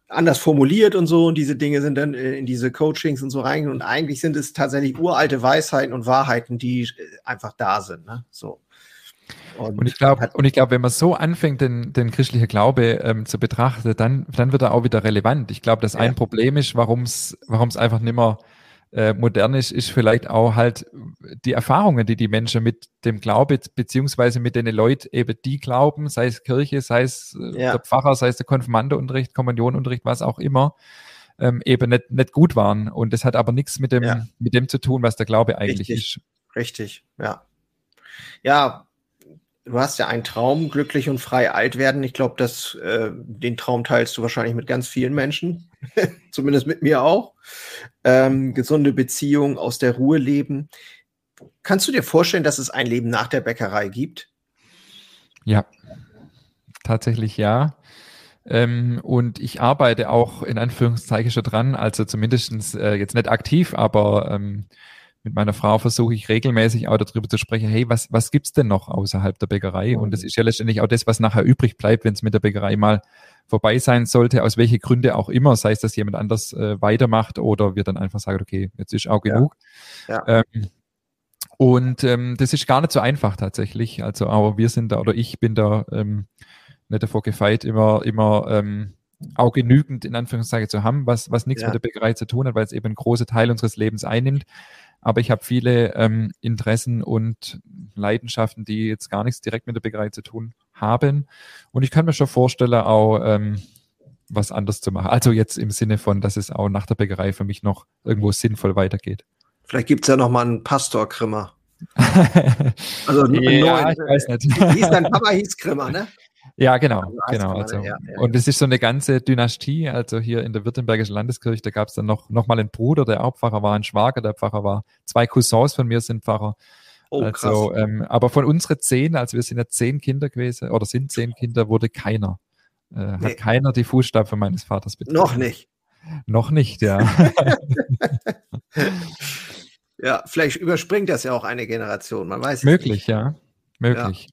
anders formuliert und so und diese Dinge sind dann äh, in diese Coachings und so rein und eigentlich sind es tatsächlich uralte Weisheiten und Wahrheiten, die äh, einfach da sind. Ne? So. Und, und, ich glaube, und ich glaube, wenn man so anfängt, den, den christlichen Glaube ähm, zu betrachten, dann, dann wird er auch wieder relevant. Ich glaube, dass ja. ein Problem ist, warum es, warum es einfach nicht mehr äh, modern ist, ist vielleicht auch halt die Erfahrungen, die die Menschen mit dem Glaube beziehungsweise mit den Leuten eben die glauben, sei es Kirche, sei es äh, ja. der Pfarrer, sei es der Konfirmandeunterricht, Kommunionunterricht, was auch immer, ähm, eben nicht, nicht gut waren. Und das hat aber nichts mit dem, ja. mit dem zu tun, was der Glaube eigentlich Richtig. ist. Richtig, ja. Ja, du hast ja einen Traum, glücklich und frei alt werden. Ich glaube, dass äh, den Traum teilst du wahrscheinlich mit ganz vielen Menschen, zumindest mit mir auch. Ähm, gesunde Beziehung, aus der Ruhe leben. Kannst du dir vorstellen, dass es ein Leben nach der Bäckerei gibt? Ja, tatsächlich ja. Ähm, und ich arbeite auch in Anführungszeichen schon dran, also zumindest äh, jetzt nicht aktiv, aber ähm, mit meiner Frau versuche ich regelmäßig auch darüber zu sprechen, hey, was, was gibt's denn noch außerhalb der Bäckerei? Und das mhm. ist ja letztendlich auch das, was nachher übrig bleibt, wenn es mit der Bäckerei mal vorbei sein sollte, aus welchen Gründen auch immer, sei es, dass jemand anders äh, weitermacht oder wir dann einfach sagen, okay, jetzt ist auch genug. Ja. Ja. Ähm, und ähm, das ist gar nicht so einfach tatsächlich. Also, aber wir sind da oder ich bin da ähm, nicht davor gefeit, immer, immer ähm, auch genügend in Anführungszeichen zu haben, was, was nichts ja. mit der Bäckerei zu tun hat, weil es eben ein großer Teil unseres Lebens einnimmt. Aber ich habe viele ähm, Interessen und Leidenschaften, die jetzt gar nichts direkt mit der Bäckerei zu tun haben. Und ich kann mir schon vorstellen, auch ähm, was anders zu machen. Also jetzt im Sinne von, dass es auch nach der Bäckerei für mich noch irgendwo sinnvoll weitergeht. Vielleicht gibt es ja noch mal einen Pastor-Krimmer. also einen ja, neuen. Ich weiß nicht. Hieß dein Papa hieß Krimmer, ne? Ja, genau, also genau. Also, ja, ja, und es ist so eine ganze Dynastie. Also hier in der Württembergischen Landeskirche, da gab es dann noch, noch mal einen Bruder, der auch Pfarrer war, ein Schwager, der Pfarrer war. Zwei Cousins von mir sind Pfarrer. Oh, also, ähm, aber von unseren zehn, also wir sind ja zehn Kinder gewesen, oder sind zehn Kinder, wurde keiner, äh, nee. hat keiner die Fußstapfen meines Vaters betreten. Noch nicht. Noch nicht, ja. ja, vielleicht überspringt das ja auch eine Generation, man weiß Möglich, nicht. ja. Möglich.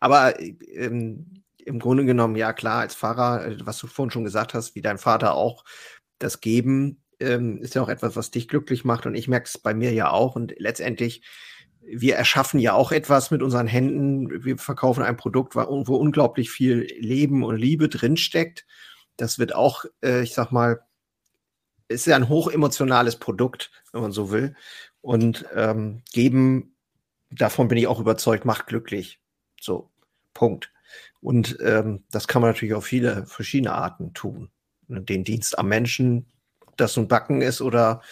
Aber ähm, im Grunde genommen, ja klar, als Pfarrer, äh, was du vorhin schon gesagt hast, wie dein Vater auch, das Geben ähm, ist ja auch etwas, was dich glücklich macht. Und ich merke es bei mir ja auch. Und letztendlich, wir erschaffen ja auch etwas mit unseren Händen. Wir verkaufen ein Produkt, wo unglaublich viel Leben und Liebe drinsteckt. Das wird auch, äh, ich sag mal, ist ja ein hochemotionales Produkt, wenn man so will. Und ähm, geben, davon bin ich auch überzeugt, macht glücklich. So, Punkt. Und ähm, das kann man natürlich auf viele verschiedene Arten tun. Den Dienst am Menschen, das nun Backen ist oder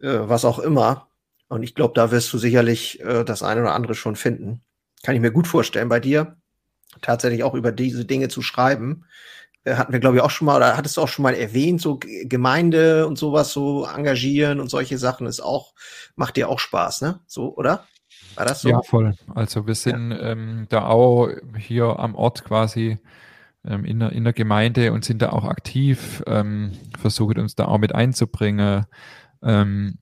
äh, was auch immer. Und ich glaube, da wirst du sicherlich äh, das eine oder andere schon finden. Kann ich mir gut vorstellen bei dir, tatsächlich auch über diese Dinge zu schreiben. Äh, hatten wir, glaube ich, auch schon mal, oder hattest du auch schon mal erwähnt, so Gemeinde und sowas, so engagieren und solche Sachen ist auch, macht dir auch Spaß, ne? So, oder? War das so? Ja, voll. Also wir sind ja. ähm, da auch hier am Ort quasi ähm, in, der, in der Gemeinde und sind da auch aktiv, ähm, versuchen uns da auch mit einzubringen. Ähm,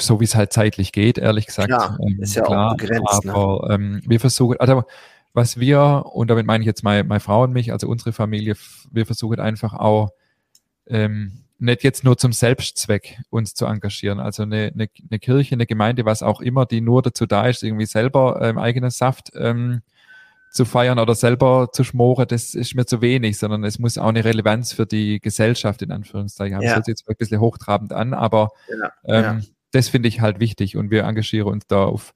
so wie es halt zeitlich geht, ehrlich gesagt. Klar, ähm, ist ja klar, auch begrenzt. Ne? Aber ne? wir versuchen, also was wir, und damit meine ich jetzt meine, meine Frau und mich, also unsere Familie, wir versuchen einfach auch ähm, nicht jetzt nur zum Selbstzweck uns zu engagieren. Also eine, eine, eine Kirche, eine Gemeinde, was auch immer, die nur dazu da ist, irgendwie selber ähm, eigenen Saft ähm, zu feiern oder selber zu schmoren, das ist mir zu wenig, sondern es muss auch eine Relevanz für die Gesellschaft in Anführungszeichen haben. Ja. Das hört sich jetzt ein bisschen hochtrabend an, aber ja, ähm, ja. das finde ich halt wichtig und wir engagieren uns da auf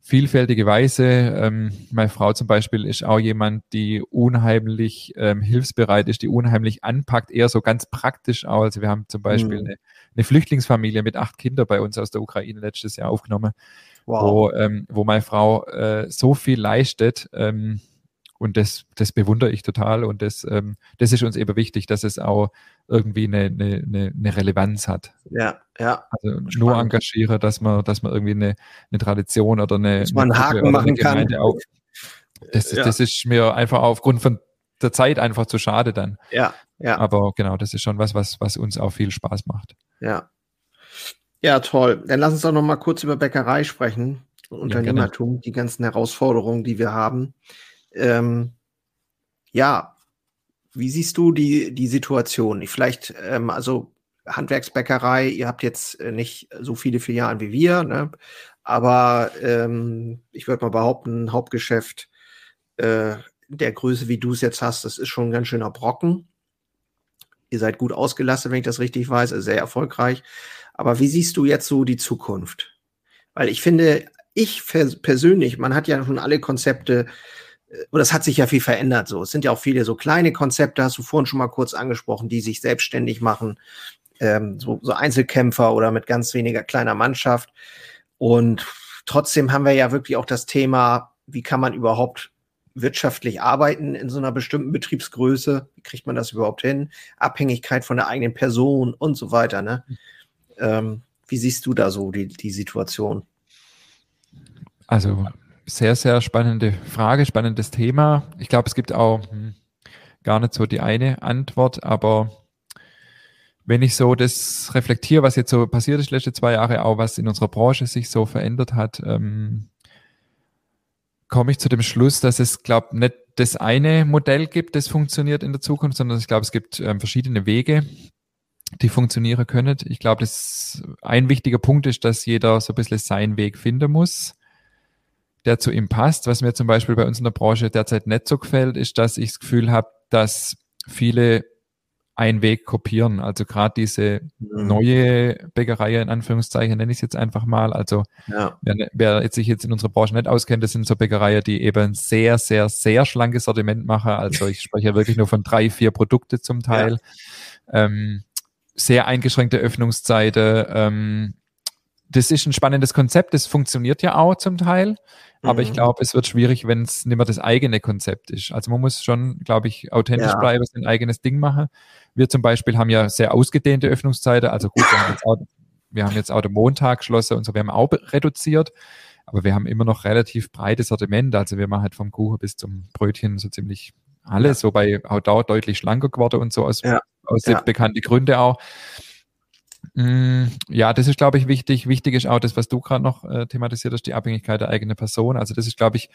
vielfältige Weise. Ähm, meine Frau zum Beispiel ist auch jemand, die unheimlich ähm, hilfsbereit ist, die unheimlich anpackt, eher so ganz praktisch auch. Also wir haben zum Beispiel mhm. eine, eine, Flüchtlingsfamilie mit acht Kindern bei uns aus der Ukraine letztes Jahr aufgenommen, wow. wo, ähm, wo meine Frau äh, so viel leistet. Ähm, und das, das bewundere ich total und das, ähm, das ist uns eben wichtig, dass es auch irgendwie eine, eine, eine Relevanz hat. Ja, ja. Also Spannend. nur engagiere, dass man, dass man irgendwie eine, eine Tradition oder eine, dass man einen Haken machen kann. Auf, das, ja. das ist mir einfach aufgrund von der Zeit einfach zu schade dann. Ja, ja. Aber genau, das ist schon was, was, was uns auch viel Spaß macht. Ja. Ja, toll. Dann lass uns doch noch mal kurz über Bäckerei sprechen. Unternehmertum, ja, genau. die ganzen Herausforderungen, die wir haben. Ähm, ja, wie siehst du die, die Situation? Vielleicht, ähm, also Handwerksbäckerei, ihr habt jetzt äh, nicht so viele Filialen wie wir, ne? aber ähm, ich würde mal behaupten, Hauptgeschäft äh, der Größe, wie du es jetzt hast, das ist schon ein ganz schöner Brocken. Ihr seid gut ausgelastet, wenn ich das richtig weiß, also sehr erfolgreich. Aber wie siehst du jetzt so die Zukunft? Weil ich finde, ich persönlich, man hat ja schon alle Konzepte, und es hat sich ja viel verändert so. Es sind ja auch viele so kleine Konzepte, hast du vorhin schon mal kurz angesprochen, die sich selbstständig machen, ähm, so, so Einzelkämpfer oder mit ganz weniger kleiner Mannschaft. Und trotzdem haben wir ja wirklich auch das Thema, wie kann man überhaupt wirtschaftlich arbeiten in so einer bestimmten Betriebsgröße? Wie kriegt man das überhaupt hin? Abhängigkeit von der eigenen Person und so weiter. Ne? Ähm, wie siehst du da so die, die Situation? Also sehr, sehr spannende Frage, spannendes Thema. Ich glaube, es gibt auch hm, gar nicht so die eine Antwort, aber wenn ich so das reflektiere, was jetzt so passiert ist, letzte zwei Jahre, auch was in unserer Branche sich so verändert hat, ähm, komme ich zu dem Schluss, dass es, glaube nicht das eine Modell gibt, das funktioniert in der Zukunft, sondern ich glaube, es gibt ähm, verschiedene Wege, die funktionieren können. Ich glaube, das ein wichtiger Punkt ist, dass jeder so ein bisschen seinen Weg finden muss, der zu ihm passt. Was mir zum Beispiel bei uns in der Branche derzeit nicht so gefällt, ist, dass ich das Gefühl habe, dass viele einen Weg kopieren. Also gerade diese mhm. neue Bäckerei, in Anführungszeichen, nenne ich es jetzt einfach mal. Also ja. wer, wer jetzt sich jetzt in unserer Branche nicht auskennt, das sind so Bäckereien, die eben sehr, sehr, sehr schlankes Sortiment machen. Also ich spreche ja wirklich nur von drei, vier Produkte zum Teil. Ja. Ähm, sehr eingeschränkte Öffnungszeiten. Ähm, das ist ein spannendes Konzept, das funktioniert ja auch zum Teil. Aber ich mhm. glaube, es wird schwierig, wenn es nicht mehr das eigene Konzept ist. Also man muss schon, glaube ich, authentisch ja. bleiben, sein eigenes Ding machen. Wir zum Beispiel haben ja sehr ausgedehnte Öffnungszeiten. Also gut, wir haben jetzt auch, wir haben jetzt auch den Montag geschlossen und so. Wir haben auch reduziert. Aber wir haben immer noch relativ breites Sortiment. Also wir machen halt vom Kuchen bis zum Brötchen so ziemlich alles. Ja. Wobei auch da deutlich schlanker geworden und so aus, ja. aus ja. bekannten Gründen auch. Mm, ja, das ist, glaube ich, wichtig. Wichtig ist auch das, was du gerade noch äh, thematisiert hast, die Abhängigkeit der eigenen Person. Also das ist, glaube ich,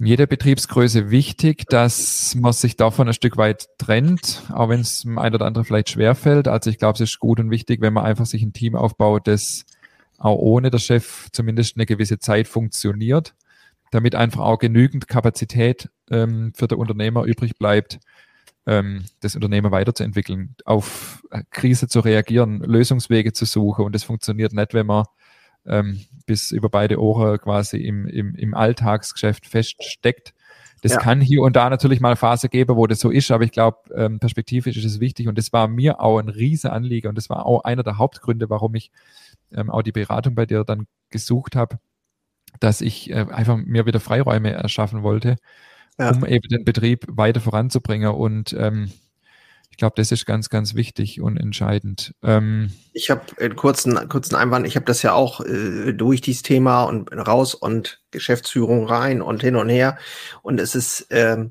in jeder Betriebsgröße wichtig, dass man sich davon ein Stück weit trennt, auch wenn es dem einen oder anderen vielleicht schwerfällt. Also ich glaube, es ist gut und wichtig, wenn man einfach sich ein Team aufbaut, das auch ohne der Chef zumindest eine gewisse Zeit funktioniert, damit einfach auch genügend Kapazität ähm, für den Unternehmer übrig bleibt, ähm, das Unternehmen weiterzuentwickeln, auf Krise zu reagieren, Lösungswege zu suchen. Und das funktioniert nicht, wenn man ähm, bis über beide Ohren quasi im, im, im Alltagsgeschäft feststeckt. Das ja. kann hier und da natürlich mal Phase geben, wo das so ist, aber ich glaube, ähm, perspektivisch ist es wichtig und das war mir auch ein riese Anliegen und das war auch einer der Hauptgründe, warum ich ähm, auch die Beratung bei dir dann gesucht habe, dass ich äh, einfach mir wieder Freiräume erschaffen wollte, ja. um eben den Betrieb weiter voranzubringen. Und ähm, ich glaube, das ist ganz, ganz wichtig und entscheidend. Ähm, ich habe einen kurzen, kurzen Einwand. Ich habe das ja auch äh, durch dieses Thema und raus und Geschäftsführung rein und hin und her. Und es ist, ähm,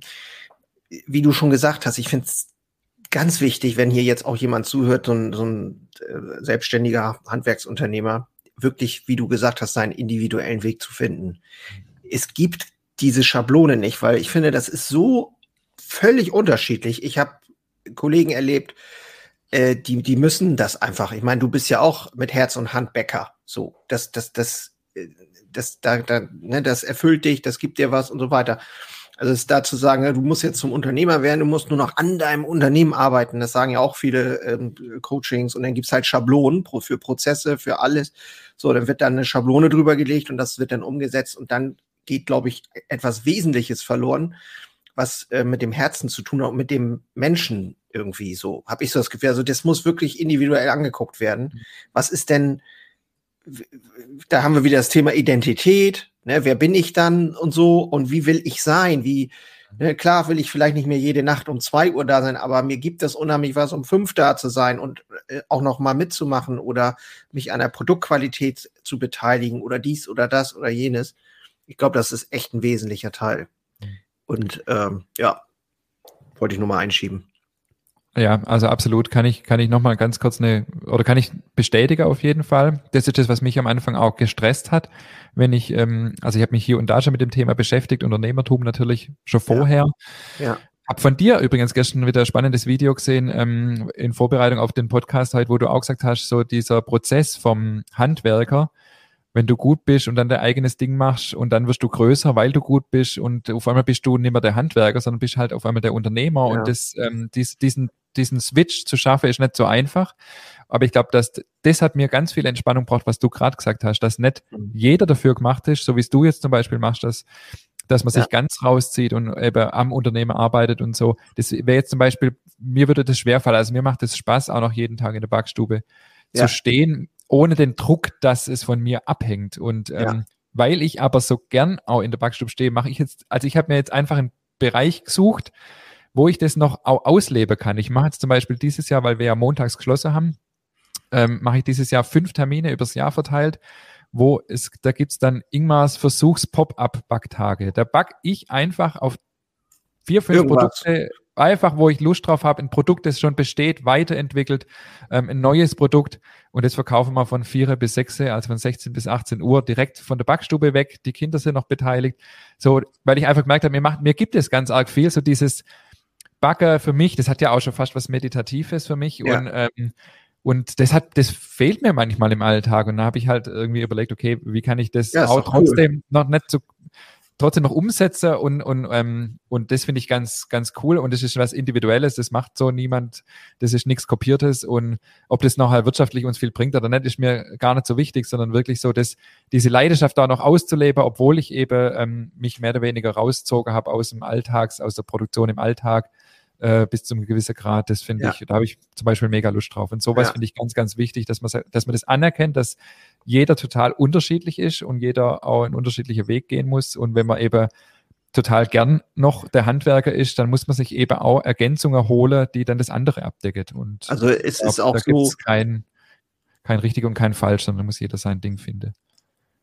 wie du schon gesagt hast, ich finde es ganz wichtig, wenn hier jetzt auch jemand zuhört, so ein, so ein äh, selbstständiger Handwerksunternehmer, wirklich, wie du gesagt hast, seinen individuellen Weg zu finden. Es gibt diese Schablone nicht, weil ich finde, das ist so völlig unterschiedlich. Ich habe Kollegen erlebt, äh, die, die müssen das einfach. Ich meine, du bist ja auch mit Herz und Hand Bäcker. So, das, das, das, äh, das, da, da, ne, das erfüllt dich, das gibt dir was und so weiter. Also es ist da zu sagen, du musst jetzt zum Unternehmer werden, du musst nur noch an deinem Unternehmen arbeiten. Das sagen ja auch viele ähm, Coachings und dann gibt's halt Schablonen für Prozesse, für alles. So, dann wird dann eine Schablone drüber gelegt und das wird dann umgesetzt und dann geht, glaube ich, etwas Wesentliches verloren, was äh, mit dem Herzen zu tun hat und mit dem Menschen irgendwie so, habe ich so das Gefühl. Also das muss wirklich individuell angeguckt werden. Mhm. Was ist denn, da haben wir wieder das Thema Identität, ne, wer bin ich dann und so und wie will ich sein, wie, ne, klar will ich vielleicht nicht mehr jede Nacht um zwei Uhr da sein, aber mir gibt es unheimlich was, um fünf da zu sein und äh, auch noch mal mitzumachen oder mich an der Produktqualität zu beteiligen oder dies oder das oder jenes ich glaube, das ist echt ein wesentlicher Teil. Mhm. Und ähm, ja, wollte ich nur mal einschieben. Ja, also absolut kann ich, kann ich nochmal ganz kurz eine, oder kann ich bestätigen auf jeden Fall. Das ist das, was mich am Anfang auch gestresst hat, wenn ich, ähm, also ich habe mich hier und da schon mit dem Thema beschäftigt, Unternehmertum natürlich schon vorher. Ja. ja. Hab von dir übrigens gestern wieder ein spannendes Video gesehen ähm, in Vorbereitung auf den Podcast heute, wo du auch gesagt hast, so dieser Prozess vom Handwerker, wenn du gut bist und dann dein eigenes Ding machst und dann wirst du größer, weil du gut bist und auf einmal bist du nicht mehr der Handwerker, sondern bist halt auf einmal der Unternehmer ja. und das, ähm, dies, diesen diesen Switch zu schaffen, ist nicht so einfach. Aber ich glaube, dass das hat mir ganz viel Entspannung braucht, was du gerade gesagt hast, dass nicht mhm. jeder dafür gemacht ist, so wie es du jetzt zum Beispiel machst, dass, dass man ja. sich ganz rauszieht und eben am Unternehmen arbeitet und so. Das wäre jetzt zum Beispiel, mir würde das schwerfallen. Also mir macht es Spaß, auch noch jeden Tag in der Backstube ja. zu stehen, ohne den Druck, dass es von mir abhängt. Und ähm, ja. weil ich aber so gern auch in der Backstube stehe, mache ich jetzt, also ich habe mir jetzt einfach einen Bereich gesucht, wo ich das noch ausleben kann. Ich mache jetzt zum Beispiel dieses Jahr, weil wir ja montags geschlossen haben, ähm, mache ich dieses Jahr fünf Termine übers Jahr verteilt, wo es, da gibt's dann Ingmars Versuchs-Pop-Up-Backtage. Da back ich einfach auf vier, fünf Irgendwas. Produkte, einfach, wo ich Lust drauf habe, ein Produkt, das schon besteht, weiterentwickelt, ähm, ein neues Produkt und das verkaufen wir von 4 bis 6, also von 16 bis 18 Uhr direkt von der Backstube weg. Die Kinder sind noch beteiligt. So, weil ich einfach gemerkt habe, mir macht, mir gibt es ganz arg viel, so dieses, Bagger für mich, das hat ja auch schon fast was Meditatives für mich ja. und ähm, und das hat, das fehlt mir manchmal im Alltag. Und da habe ich halt irgendwie überlegt, okay, wie kann ich das ja, auch trotzdem cool. noch nicht so trotzdem noch umsetze und, und, ähm, und das finde ich ganz, ganz cool und das ist was Individuelles, das macht so niemand, das ist nichts Kopiertes und ob das nachher wirtschaftlich uns viel bringt oder nicht, ist mir gar nicht so wichtig, sondern wirklich so, dass diese Leidenschaft da noch auszuleben, obwohl ich eben ähm, mich mehr oder weniger rausgezogen habe aus dem Alltags, aus der Produktion im Alltag äh, bis zu einem gewissen Grad. Das finde ja. ich, da habe ich zum Beispiel mega Lust drauf. Und sowas ja. finde ich ganz, ganz wichtig, dass man, dass man das anerkennt, dass jeder total unterschiedlich ist und jeder auch einen unterschiedlichen Weg gehen muss. Und wenn man eben total gern noch der Handwerker ist, dann muss man sich eben auch Ergänzungen holen, die dann das andere abdecken. Und also es glaub, ist auch so kein, kein richtig und kein falsch, sondern muss jeder sein Ding finden.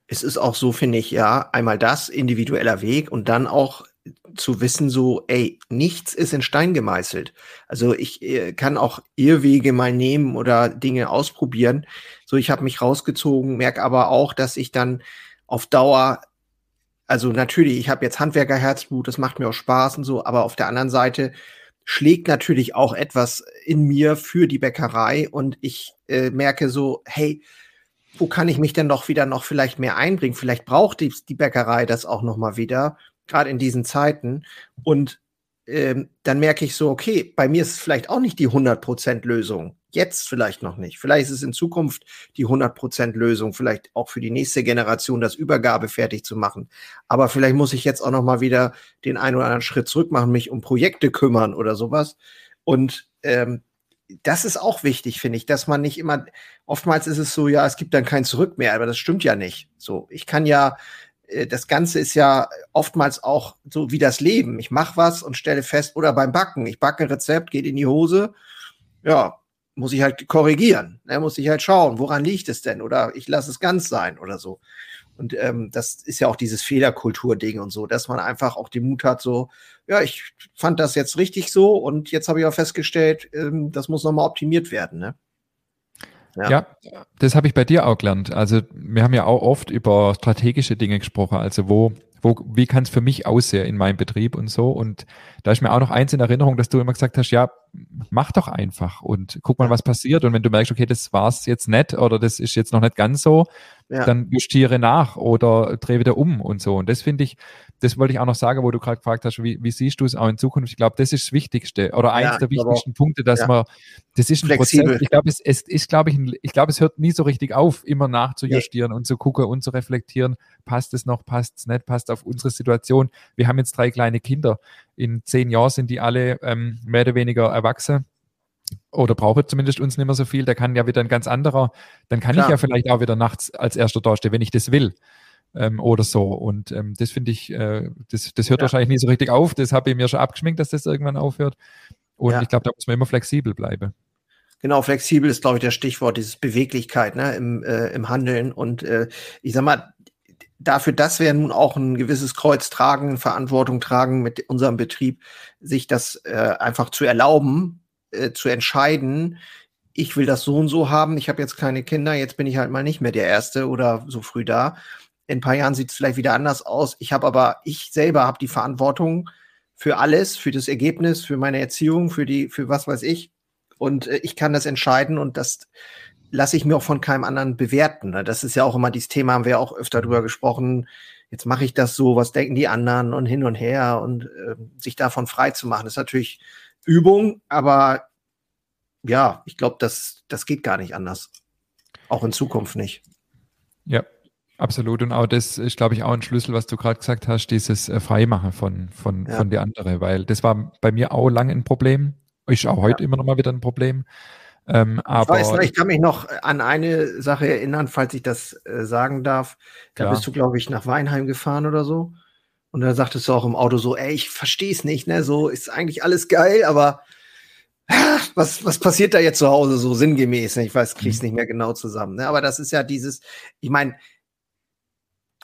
Es ist auch so, finde ich, ja, einmal das, individueller Weg und dann auch zu wissen, so, ey, nichts ist in Stein gemeißelt. Also ich äh, kann auch Irrwege mal nehmen oder Dinge ausprobieren. So, ich habe mich rausgezogen, merke aber auch, dass ich dann auf Dauer, also natürlich, ich habe jetzt Handwerkerherzblut, das macht mir auch Spaß und so, aber auf der anderen Seite schlägt natürlich auch etwas in mir für die Bäckerei und ich äh, merke so, hey, wo kann ich mich denn noch wieder noch vielleicht mehr einbringen? Vielleicht braucht die, die Bäckerei das auch noch mal wieder gerade in diesen Zeiten. Und ähm, dann merke ich so, okay, bei mir ist es vielleicht auch nicht die 100% Lösung. Jetzt vielleicht noch nicht. Vielleicht ist es in Zukunft die 100% Lösung, vielleicht auch für die nächste Generation das Übergabe fertig zu machen. Aber vielleicht muss ich jetzt auch noch mal wieder den einen oder anderen Schritt zurück machen, mich um Projekte kümmern oder sowas. Und ähm, das ist auch wichtig, finde ich, dass man nicht immer, oftmals ist es so, ja, es gibt dann kein Zurück mehr, aber das stimmt ja nicht. So, ich kann ja das Ganze ist ja oftmals auch so wie das Leben. Ich mache was und stelle fest, oder beim Backen, ich backe ein Rezept, geht in die Hose, ja, muss ich halt korrigieren. Ne, muss ich halt schauen, woran liegt es denn? Oder ich lasse es ganz sein oder so. Und ähm, das ist ja auch dieses Fehlerkultur-Ding und so, dass man einfach auch den Mut hat, so, ja, ich fand das jetzt richtig so und jetzt habe ich auch festgestellt, ähm, das muss nochmal optimiert werden. Ne? Ja, ja das habe ich bei dir auch gelernt. Also wir haben ja auch oft über strategische Dinge gesprochen, also wo, wo, wie kann es für mich aussehen in meinem Betrieb und so. Und da ist mir auch noch eins in Erinnerung, dass du immer gesagt hast, ja, mach doch einfach und guck mal, was passiert. Und wenn du merkst, okay, das war's jetzt nicht oder das ist jetzt noch nicht ganz so, ja. dann justiere nach oder dreh wieder um und so. Und das finde ich, das wollte ich auch noch sagen, wo du gerade gefragt hast, wie, wie siehst du es auch in Zukunft? Ich glaube, das ist das Wichtigste oder eins ja, der wichtigsten Punkte, dass man, das ist ein Flexibel. Prozess. Ich glaube, es, es ist, glaube ich, ich glaube, es hört nie so richtig auf, immer nachzujustieren nee. und zu gucken und zu reflektieren, passt es noch, passt es nicht, passt auf unsere Situation. Wir haben jetzt drei kleine Kinder. In zehn Jahren sind die alle ähm, mehr oder weniger erwachsen oder braucht zumindest uns nicht mehr so viel, da kann ja wieder ein ganz anderer, dann kann Klar. ich ja vielleicht auch wieder nachts als erster dastehen, wenn ich das will. Ähm, oder so. Und ähm, das finde ich, äh, das, das hört ja. wahrscheinlich nie so richtig auf. Das habe ich mir schon abgeschminkt, dass das irgendwann aufhört. Und ja. ich glaube, da muss man immer flexibel bleiben. Genau, flexibel ist, glaube ich, das Stichwort, dieses Beweglichkeit ne, im, äh, im Handeln. Und äh, ich sag mal, dafür, dass wir nun auch ein gewisses Kreuz tragen, Verantwortung tragen mit unserem Betrieb, sich das äh, einfach zu erlauben, äh, zu entscheiden, ich will das so und so haben, ich habe jetzt keine Kinder, jetzt bin ich halt mal nicht mehr der Erste oder so früh da. In ein paar Jahren sieht es vielleicht wieder anders aus. Ich habe aber, ich selber habe die Verantwortung für alles, für das Ergebnis, für meine Erziehung, für die, für was weiß ich. Und äh, ich kann das entscheiden und das lasse ich mir auch von keinem anderen bewerten. Ne? Das ist ja auch immer dieses Thema, haben wir auch öfter drüber gesprochen. Jetzt mache ich das so, was denken die anderen und hin und her und äh, sich davon frei zu machen, ist natürlich Übung, aber ja, ich glaube, das, das geht gar nicht anders. Auch in Zukunft nicht. Ja, absolut. Und auch das ist, glaube ich, auch ein Schlüssel, was du gerade gesagt hast, dieses äh, Freimachen von, von, ja. von der anderen, weil das war bei mir auch lange ein Problem. Ist auch heute ja. immer noch mal wieder ein Problem. Ähm, aber ich, weiß, ich kann mich noch an eine Sache erinnern, falls ich das äh, sagen darf. Da ja. bist du, glaube ich, nach Weinheim gefahren oder so. Und da sagtest du auch im Auto so, ey, ich verstehe es nicht, ne? So ist eigentlich alles geil, aber was, was passiert da jetzt zu Hause so sinngemäß? Ne? Ich weiß, krieg's mhm. nicht mehr genau zusammen. Ne? Aber das ist ja dieses, ich meine,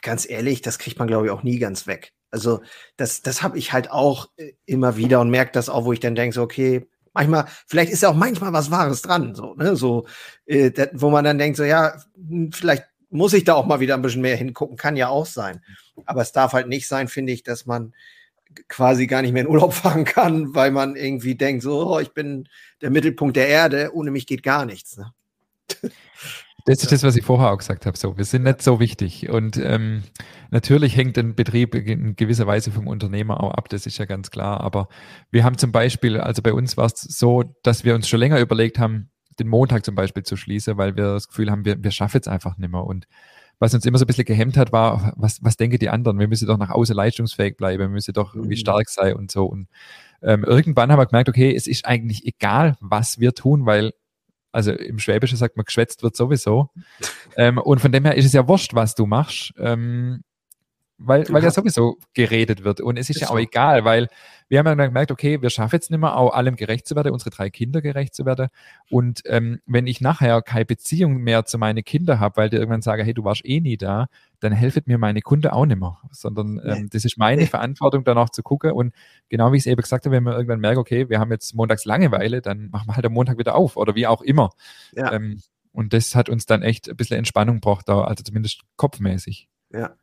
ganz ehrlich, das kriegt man, glaube ich, auch nie ganz weg. Also, das, das habe ich halt auch äh, immer wieder und merke das auch, wo ich dann denke, so, okay, manchmal, vielleicht ist ja auch manchmal was Wahres dran, so, ne? So, äh, wo man dann denkt, so, ja, hm, vielleicht muss ich da auch mal wieder ein bisschen mehr hingucken, kann ja auch sein. Aber es darf halt nicht sein, finde ich, dass man quasi gar nicht mehr in Urlaub fahren kann, weil man irgendwie denkt, so, oh, ich bin der Mittelpunkt der Erde, ohne mich geht gar nichts. Ne? Das ist das, was ich vorher auch gesagt habe. So, wir sind nicht so wichtig. Und ähm, natürlich hängt ein Betrieb in gewisser Weise vom Unternehmer auch ab, das ist ja ganz klar. Aber wir haben zum Beispiel, also bei uns war es so, dass wir uns schon länger überlegt haben, den Montag zum Beispiel zu schließen, weil wir das Gefühl haben, wir, wir schaffen es einfach nicht mehr. Und was uns immer so ein bisschen gehemmt hat, war, was, was denken die anderen? Wir müssen doch nach außen leistungsfähig bleiben, wir müssen doch irgendwie mhm. stark sein und so. Und ähm, irgendwann haben wir gemerkt, okay, es ist eigentlich egal, was wir tun, weil also im Schwäbischen sagt man, geschwätzt wird sowieso. Ähm, und von dem her ist es ja wurscht, was du machst. Ähm, weil, weil ja sowieso geredet wird. Und es ist, ist ja auch so. egal, weil wir haben ja dann gemerkt, okay, wir schaffen jetzt nicht mehr, auch allem gerecht zu werden, unsere drei Kinder gerecht zu werden. Und ähm, wenn ich nachher keine Beziehung mehr zu meinen Kindern habe, weil die irgendwann sagen, hey, du warst eh nie da, dann helfen mir meine Kunden auch nicht mehr. Sondern ähm, das ist meine Verantwortung, danach zu gucken. Und genau wie ich es eben gesagt habe, wenn wir irgendwann merken, okay, wir haben jetzt montags Langeweile, dann machen wir halt am Montag wieder auf oder wie auch immer. Ja. Ähm, und das hat uns dann echt ein bisschen Entspannung gebracht, also zumindest kopfmäßig. Ja.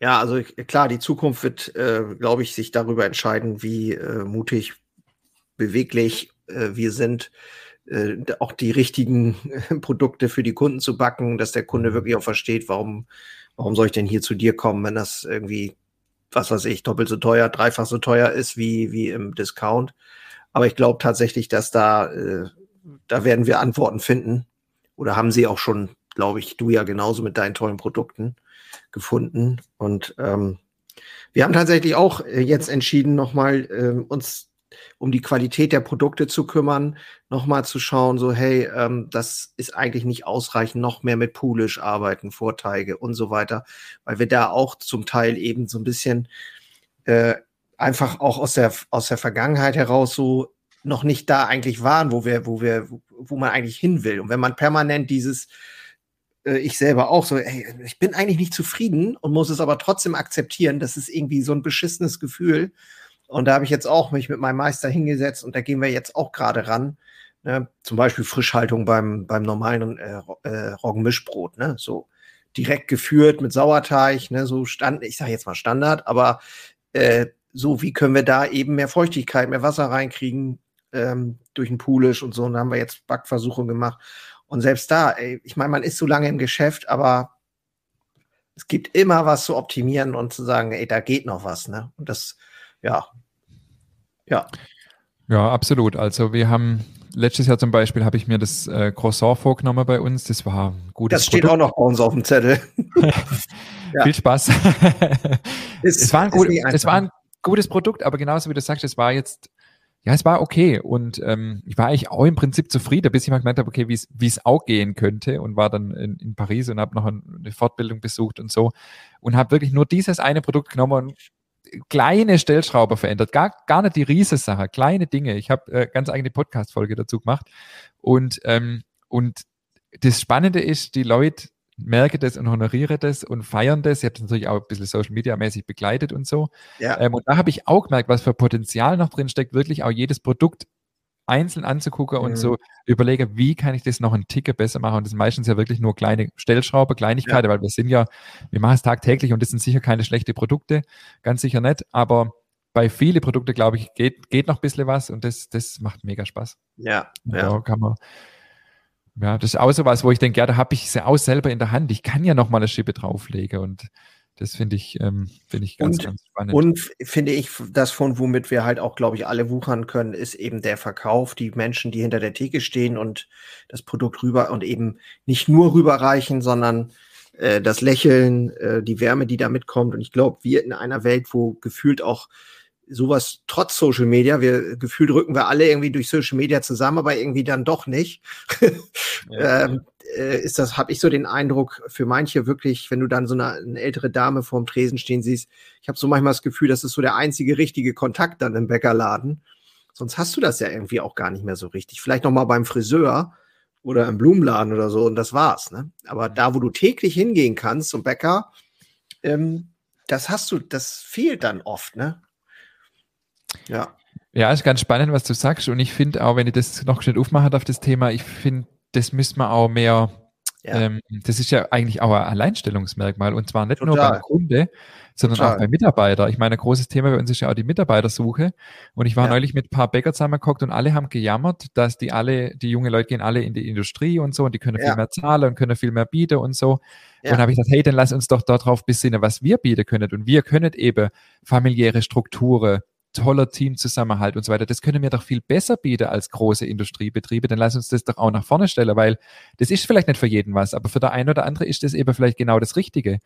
Ja, also klar, die Zukunft wird, äh, glaube ich, sich darüber entscheiden, wie äh, mutig, beweglich äh, wir sind, äh, auch die richtigen Produkte für die Kunden zu backen, dass der Kunde wirklich auch versteht, warum, warum soll ich denn hier zu dir kommen, wenn das irgendwie, was weiß ich, doppelt so teuer, dreifach so teuer ist wie, wie im Discount. Aber ich glaube tatsächlich, dass da, äh, da werden wir Antworten finden. Oder haben sie auch schon, glaube ich, du ja genauso mit deinen tollen Produkten gefunden. Und ähm, wir haben tatsächlich auch äh, jetzt entschieden, nochmal äh, uns um die Qualität der Produkte zu kümmern, nochmal zu schauen, so hey, ähm, das ist eigentlich nicht ausreichend, noch mehr mit Poolish arbeiten, Vorteige und so weiter, weil wir da auch zum Teil eben so ein bisschen äh, einfach auch aus der aus der Vergangenheit heraus so noch nicht da eigentlich waren, wo wir wo wir wo man eigentlich hin will und wenn man permanent dieses äh, ich selber auch so, ey, ich bin eigentlich nicht zufrieden und muss es aber trotzdem akzeptieren. Das ist irgendwie so ein beschissenes Gefühl. Und da habe ich jetzt auch mich mit meinem Meister hingesetzt und da gehen wir jetzt auch gerade ran. Ne? Zum Beispiel Frischhaltung beim, beim normalen äh, äh, Roggenmischbrot, ne? So direkt geführt mit Sauerteig, ne? So stand, ich sage jetzt mal Standard, aber äh, so, wie können wir da eben mehr Feuchtigkeit, mehr Wasser reinkriegen ähm, durch ein Poolisch und so. Und da haben wir jetzt Backversuche gemacht. Und selbst da, ey, ich meine, man ist so lange im Geschäft, aber es gibt immer was zu optimieren und zu sagen, ey, da geht noch was, ne? Und das, ja, ja. Ja, absolut. Also wir haben letztes Jahr zum Beispiel habe ich mir das äh, Croissant vorgenommen bei uns. Das war ein gutes Das steht Produkt. auch noch bei uns auf dem Zettel. Viel Spaß. es, war ein gut, es war ein gutes Produkt, aber genauso wie du sagst, es war jetzt ja, es war okay und ähm, ich war eigentlich auch im Prinzip zufrieden, bis ich mal gemerkt habe, okay, wie es auch gehen könnte und war dann in, in Paris und habe noch eine Fortbildung besucht und so und habe wirklich nur dieses eine Produkt genommen und kleine Stellschrauber verändert, gar, gar nicht die Riesensache, kleine Dinge. Ich habe äh, ganz eigene Podcast-Folge dazu gemacht und, ähm, und das Spannende ist, die Leute merke das und honoriere das und feiern das. Ich habe das natürlich auch ein bisschen Social Media mäßig begleitet und so. Ja. Ähm, und da habe ich auch gemerkt, was für Potenzial noch drin steckt, wirklich auch jedes Produkt einzeln anzugucken mhm. und so überlege, wie kann ich das noch einen Ticket besser machen. Und das sind meistens ja wirklich nur kleine Stellschrauber, Kleinigkeiten, ja. weil wir sind ja, wir machen es tagtäglich und das sind sicher keine schlechten Produkte, ganz sicher nicht, aber bei vielen Produkten, glaube ich, geht, geht noch ein bisschen was und das, das macht mega Spaß. Ja, ja. Da kann man, ja, das ist auch so was, wo ich denke, ja, da habe ich es ja auch selber in der Hand. Ich kann ja noch mal eine Schippe drauflegen und das finde ich, ähm, finde ich ganz, und, ganz spannend. Und finde ich, das von womit wir halt auch, glaube ich, alle wuchern können, ist eben der Verkauf, die Menschen, die hinter der Theke stehen und das Produkt rüber und eben nicht nur rüberreichen, sondern äh, das Lächeln, äh, die Wärme, die da mitkommt. Und ich glaube, wir in einer Welt, wo gefühlt auch sowas trotz Social Media, wir gefühlt rücken wir alle irgendwie durch Social Media zusammen, aber irgendwie dann doch nicht. ja, ähm, äh, ist das, habe ich so den Eindruck, für manche wirklich, wenn du dann so eine, eine ältere Dame vorm Tresen stehen siehst, ich habe so manchmal das Gefühl, das ist so der einzige richtige Kontakt dann im Bäckerladen. Sonst hast du das ja irgendwie auch gar nicht mehr so richtig. Vielleicht noch mal beim Friseur oder im Blumenladen oder so und das war's. Ne? Aber da, wo du täglich hingehen kannst zum Bäcker, ähm, das hast du, das fehlt dann oft, ne? Ja. Ja, ist ganz spannend, was du sagst. Und ich finde auch, wenn ich das noch schnell aufmache auf das Thema, ich finde, das müssen wir auch mehr, ja. ähm, das ist ja eigentlich auch ein Alleinstellungsmerkmal. Und zwar nicht Total. nur beim Kunde, sondern Total. auch beim Mitarbeiter. Ich meine, ein großes Thema bei uns ist ja auch die Mitarbeitersuche. Und ich war ja. neulich mit ein paar Bäcker zusammengeguckt und alle haben gejammert, dass die alle, die junge Leute gehen alle in die Industrie und so und die können ja. viel mehr zahlen und können viel mehr bieten und so. Ja. Und habe ich gesagt, hey, dann lass uns doch darauf besinnen, was wir bieten können. Und wir können eben familiäre Strukturen, toller Teamzusammenhalt und so weiter. Das können wir doch viel besser bieten als große Industriebetriebe. Dann lass uns das doch auch nach vorne stellen, weil das ist vielleicht nicht für jeden was, aber für der eine oder andere ist das eben vielleicht genau das Richtige.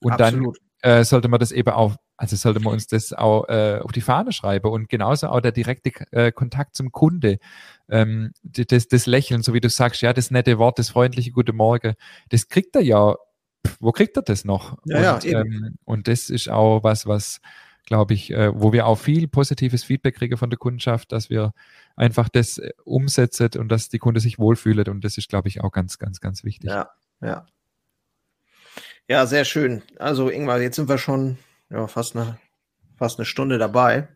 Und Absolut. dann äh, sollte man das eben auch, also sollte man uns das auch äh, auf die Fahne schreiben und genauso auch der direkte äh, Kontakt zum Kunde, ähm, das, das Lächeln, so wie du sagst, ja, das nette Wort, das freundliche Gute Morgen, das kriegt er ja. Wo kriegt er das noch? Ja, und, ja, ähm, und das ist auch was, was glaube ich, äh, wo wir auch viel positives Feedback kriegen von der Kundschaft, dass wir einfach das äh, umsetzen und dass die Kunde sich wohlfühlt. Und das ist, glaube ich, auch ganz, ganz, ganz wichtig. Ja, ja. Ja, sehr schön. Also, Ingmar, jetzt sind wir schon ja, fast, eine, fast eine Stunde dabei.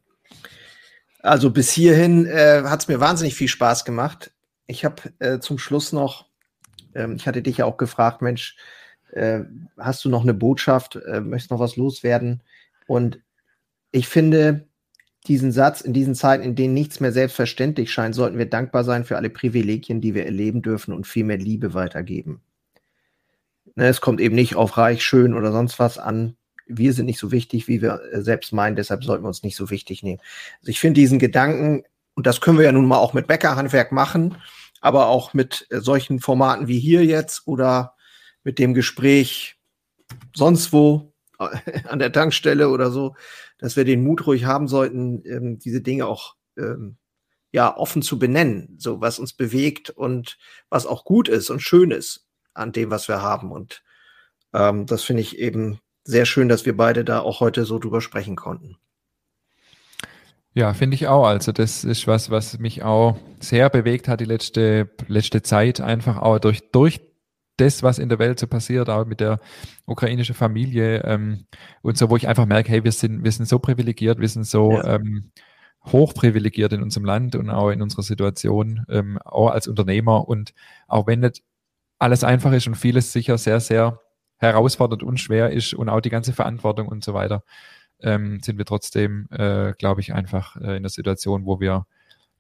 Also bis hierhin äh, hat es mir wahnsinnig viel Spaß gemacht. Ich habe äh, zum Schluss noch, ähm, ich hatte dich ja auch gefragt, Mensch, äh, hast du noch eine Botschaft, äh, möchtest noch was loswerden? Und ich finde diesen Satz, in diesen Zeiten, in denen nichts mehr selbstverständlich scheint, sollten wir dankbar sein für alle Privilegien, die wir erleben dürfen und viel mehr Liebe weitergeben. Ne, es kommt eben nicht auf reich, schön oder sonst was an. Wir sind nicht so wichtig, wie wir äh, selbst meinen, deshalb sollten wir uns nicht so wichtig nehmen. Also ich finde diesen Gedanken, und das können wir ja nun mal auch mit Bäckerhandwerk machen, aber auch mit äh, solchen Formaten wie hier jetzt oder mit dem Gespräch sonst wo an der Tankstelle oder so, dass wir den Mut ruhig haben sollten, ähm, diese Dinge auch ähm, ja offen zu benennen, so was uns bewegt und was auch gut ist und schön ist an dem, was wir haben. Und ähm, das finde ich eben sehr schön, dass wir beide da auch heute so drüber sprechen konnten. Ja, finde ich auch. Also das ist was, was mich auch sehr bewegt hat die letzte, letzte Zeit, einfach auch durch, durch das, was in der Welt so passiert, auch mit der ukrainischen Familie ähm, und so, wo ich einfach merke, hey, wir sind, wir sind so privilegiert, wir sind so ja. ähm, hochprivilegiert in unserem Land und auch in unserer Situation, ähm, auch als Unternehmer. Und auch wenn nicht alles einfach ist und vieles sicher sehr, sehr herausfordernd und schwer ist und auch die ganze Verantwortung und so weiter, ähm, sind wir trotzdem, äh, glaube ich, einfach äh, in der Situation, wo wir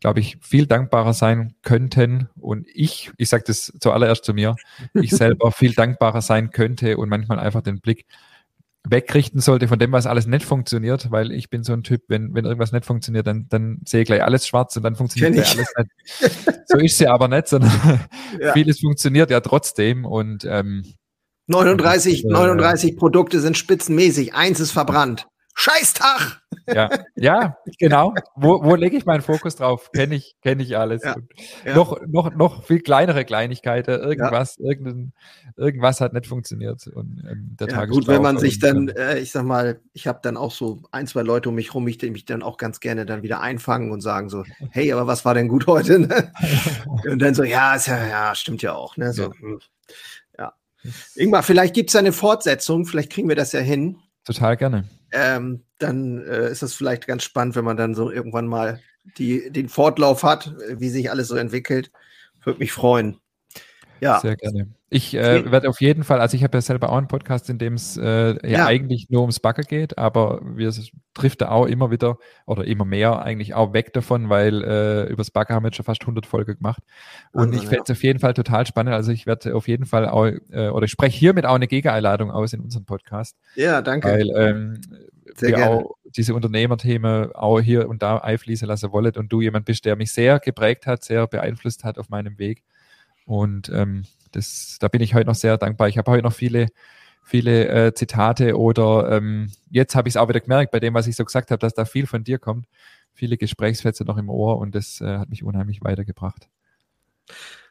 glaube ich, viel dankbarer sein könnten. Und ich, ich sage das zuallererst zu mir, ich selber viel dankbarer sein könnte und manchmal einfach den Blick wegrichten sollte von dem, was alles nicht funktioniert, weil ich bin so ein Typ, wenn, wenn irgendwas nicht funktioniert, dann, dann sehe ich gleich alles schwarz und dann funktioniert ja alles nicht. So ist sie aber nicht, sondern ja. vieles funktioniert ja trotzdem und ähm, 39, 39 äh, Produkte sind spitzenmäßig, eins ist verbrannt. Scheißtag! Ja, ja, genau. Wo, wo lege ich meinen Fokus drauf? Kenne ich, kenne ich alles. Ja, ja. Noch, noch, noch viel kleinere Kleinigkeiten. Irgendwas, ja. irgendein, irgendwas hat nicht funktioniert. Und ähm, der ja, gut, wenn man sich dann, äh, ich sag mal, ich habe dann auch so ein, zwei Leute um mich rum, die mich dann auch ganz gerne dann wieder einfangen und sagen so, hey, aber was war denn gut heute? Ne? und dann so, ja, ist ja, ja, stimmt ja auch. Ne? So, ja. Ingmar, vielleicht gibt es eine Fortsetzung, vielleicht kriegen wir das ja hin. Total gerne ähm, dann äh, ist es vielleicht ganz spannend, wenn man dann so irgendwann mal die den Fortlauf hat, wie sich alles so entwickelt. Würde mich freuen. Ja. Sehr gerne. Ich äh, werde auf jeden Fall, also ich habe ja selber auch einen Podcast, in dem es äh, ja, ja, eigentlich nur ums Bagger geht, aber wir trifft da auch immer wieder oder immer mehr eigentlich auch weg davon, weil äh, übers Bagger haben wir jetzt schon fast 100 Folgen gemacht. Und also, ich fände es ja. auf jeden Fall total spannend. Also ich werde auf jeden Fall auch, äh, oder ich spreche hiermit auch eine Gegeneinladung aus in unserem Podcast. Ja, danke. Weil ähm, sehr wir gerne. auch diese Unternehmerthemen auch hier und da einfließen lassen wollen und du jemand bist, der mich sehr geprägt hat, sehr beeinflusst hat auf meinem Weg. Und ähm, das, da bin ich heute noch sehr dankbar. Ich habe heute noch viele, viele äh, Zitate oder ähm, jetzt habe ich es auch wieder gemerkt, bei dem, was ich so gesagt habe, dass da viel von dir kommt. Viele Gesprächsfetze noch im Ohr und das äh, hat mich unheimlich weitergebracht.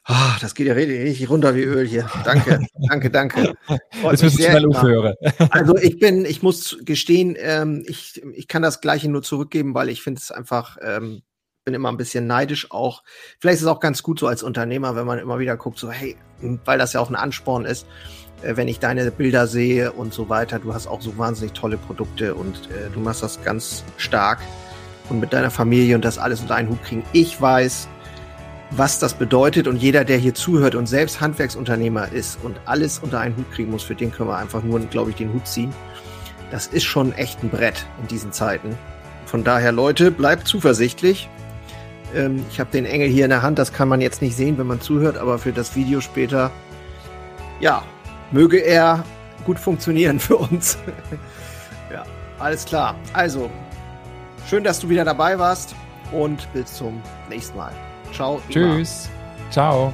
Ah, das geht ja richtig runter wie Öl hier. Danke, danke, danke. Jetzt müssen wir schnell aufhören. Also ich bin, ich muss gestehen, ähm, ich, ich kann das Gleiche nur zurückgeben, weil ich finde es einfach, ähm, bin immer ein bisschen neidisch auch. Vielleicht ist es auch ganz gut so als Unternehmer, wenn man immer wieder guckt, so hey, weil das ja auch ein Ansporn ist, äh, wenn ich deine Bilder sehe und so weiter. Du hast auch so wahnsinnig tolle Produkte und äh, du machst das ganz stark und mit deiner Familie und das alles unter einen Hut kriegen. Ich weiß, was das bedeutet. Und jeder, der hier zuhört und selbst Handwerksunternehmer ist und alles unter einen Hut kriegen muss, für den können wir einfach nur, glaube ich, den Hut ziehen. Das ist schon echt ein Brett in diesen Zeiten. Von daher, Leute, bleibt zuversichtlich. Ähm, ich habe den Engel hier in der Hand, das kann man jetzt nicht sehen, wenn man zuhört, aber für das Video später, ja, möge er gut funktionieren für uns. ja, alles klar. Also, schön, dass du wieder dabei warst und bis zum nächsten Mal. Ciao. Tschüss. Immer. Ciao.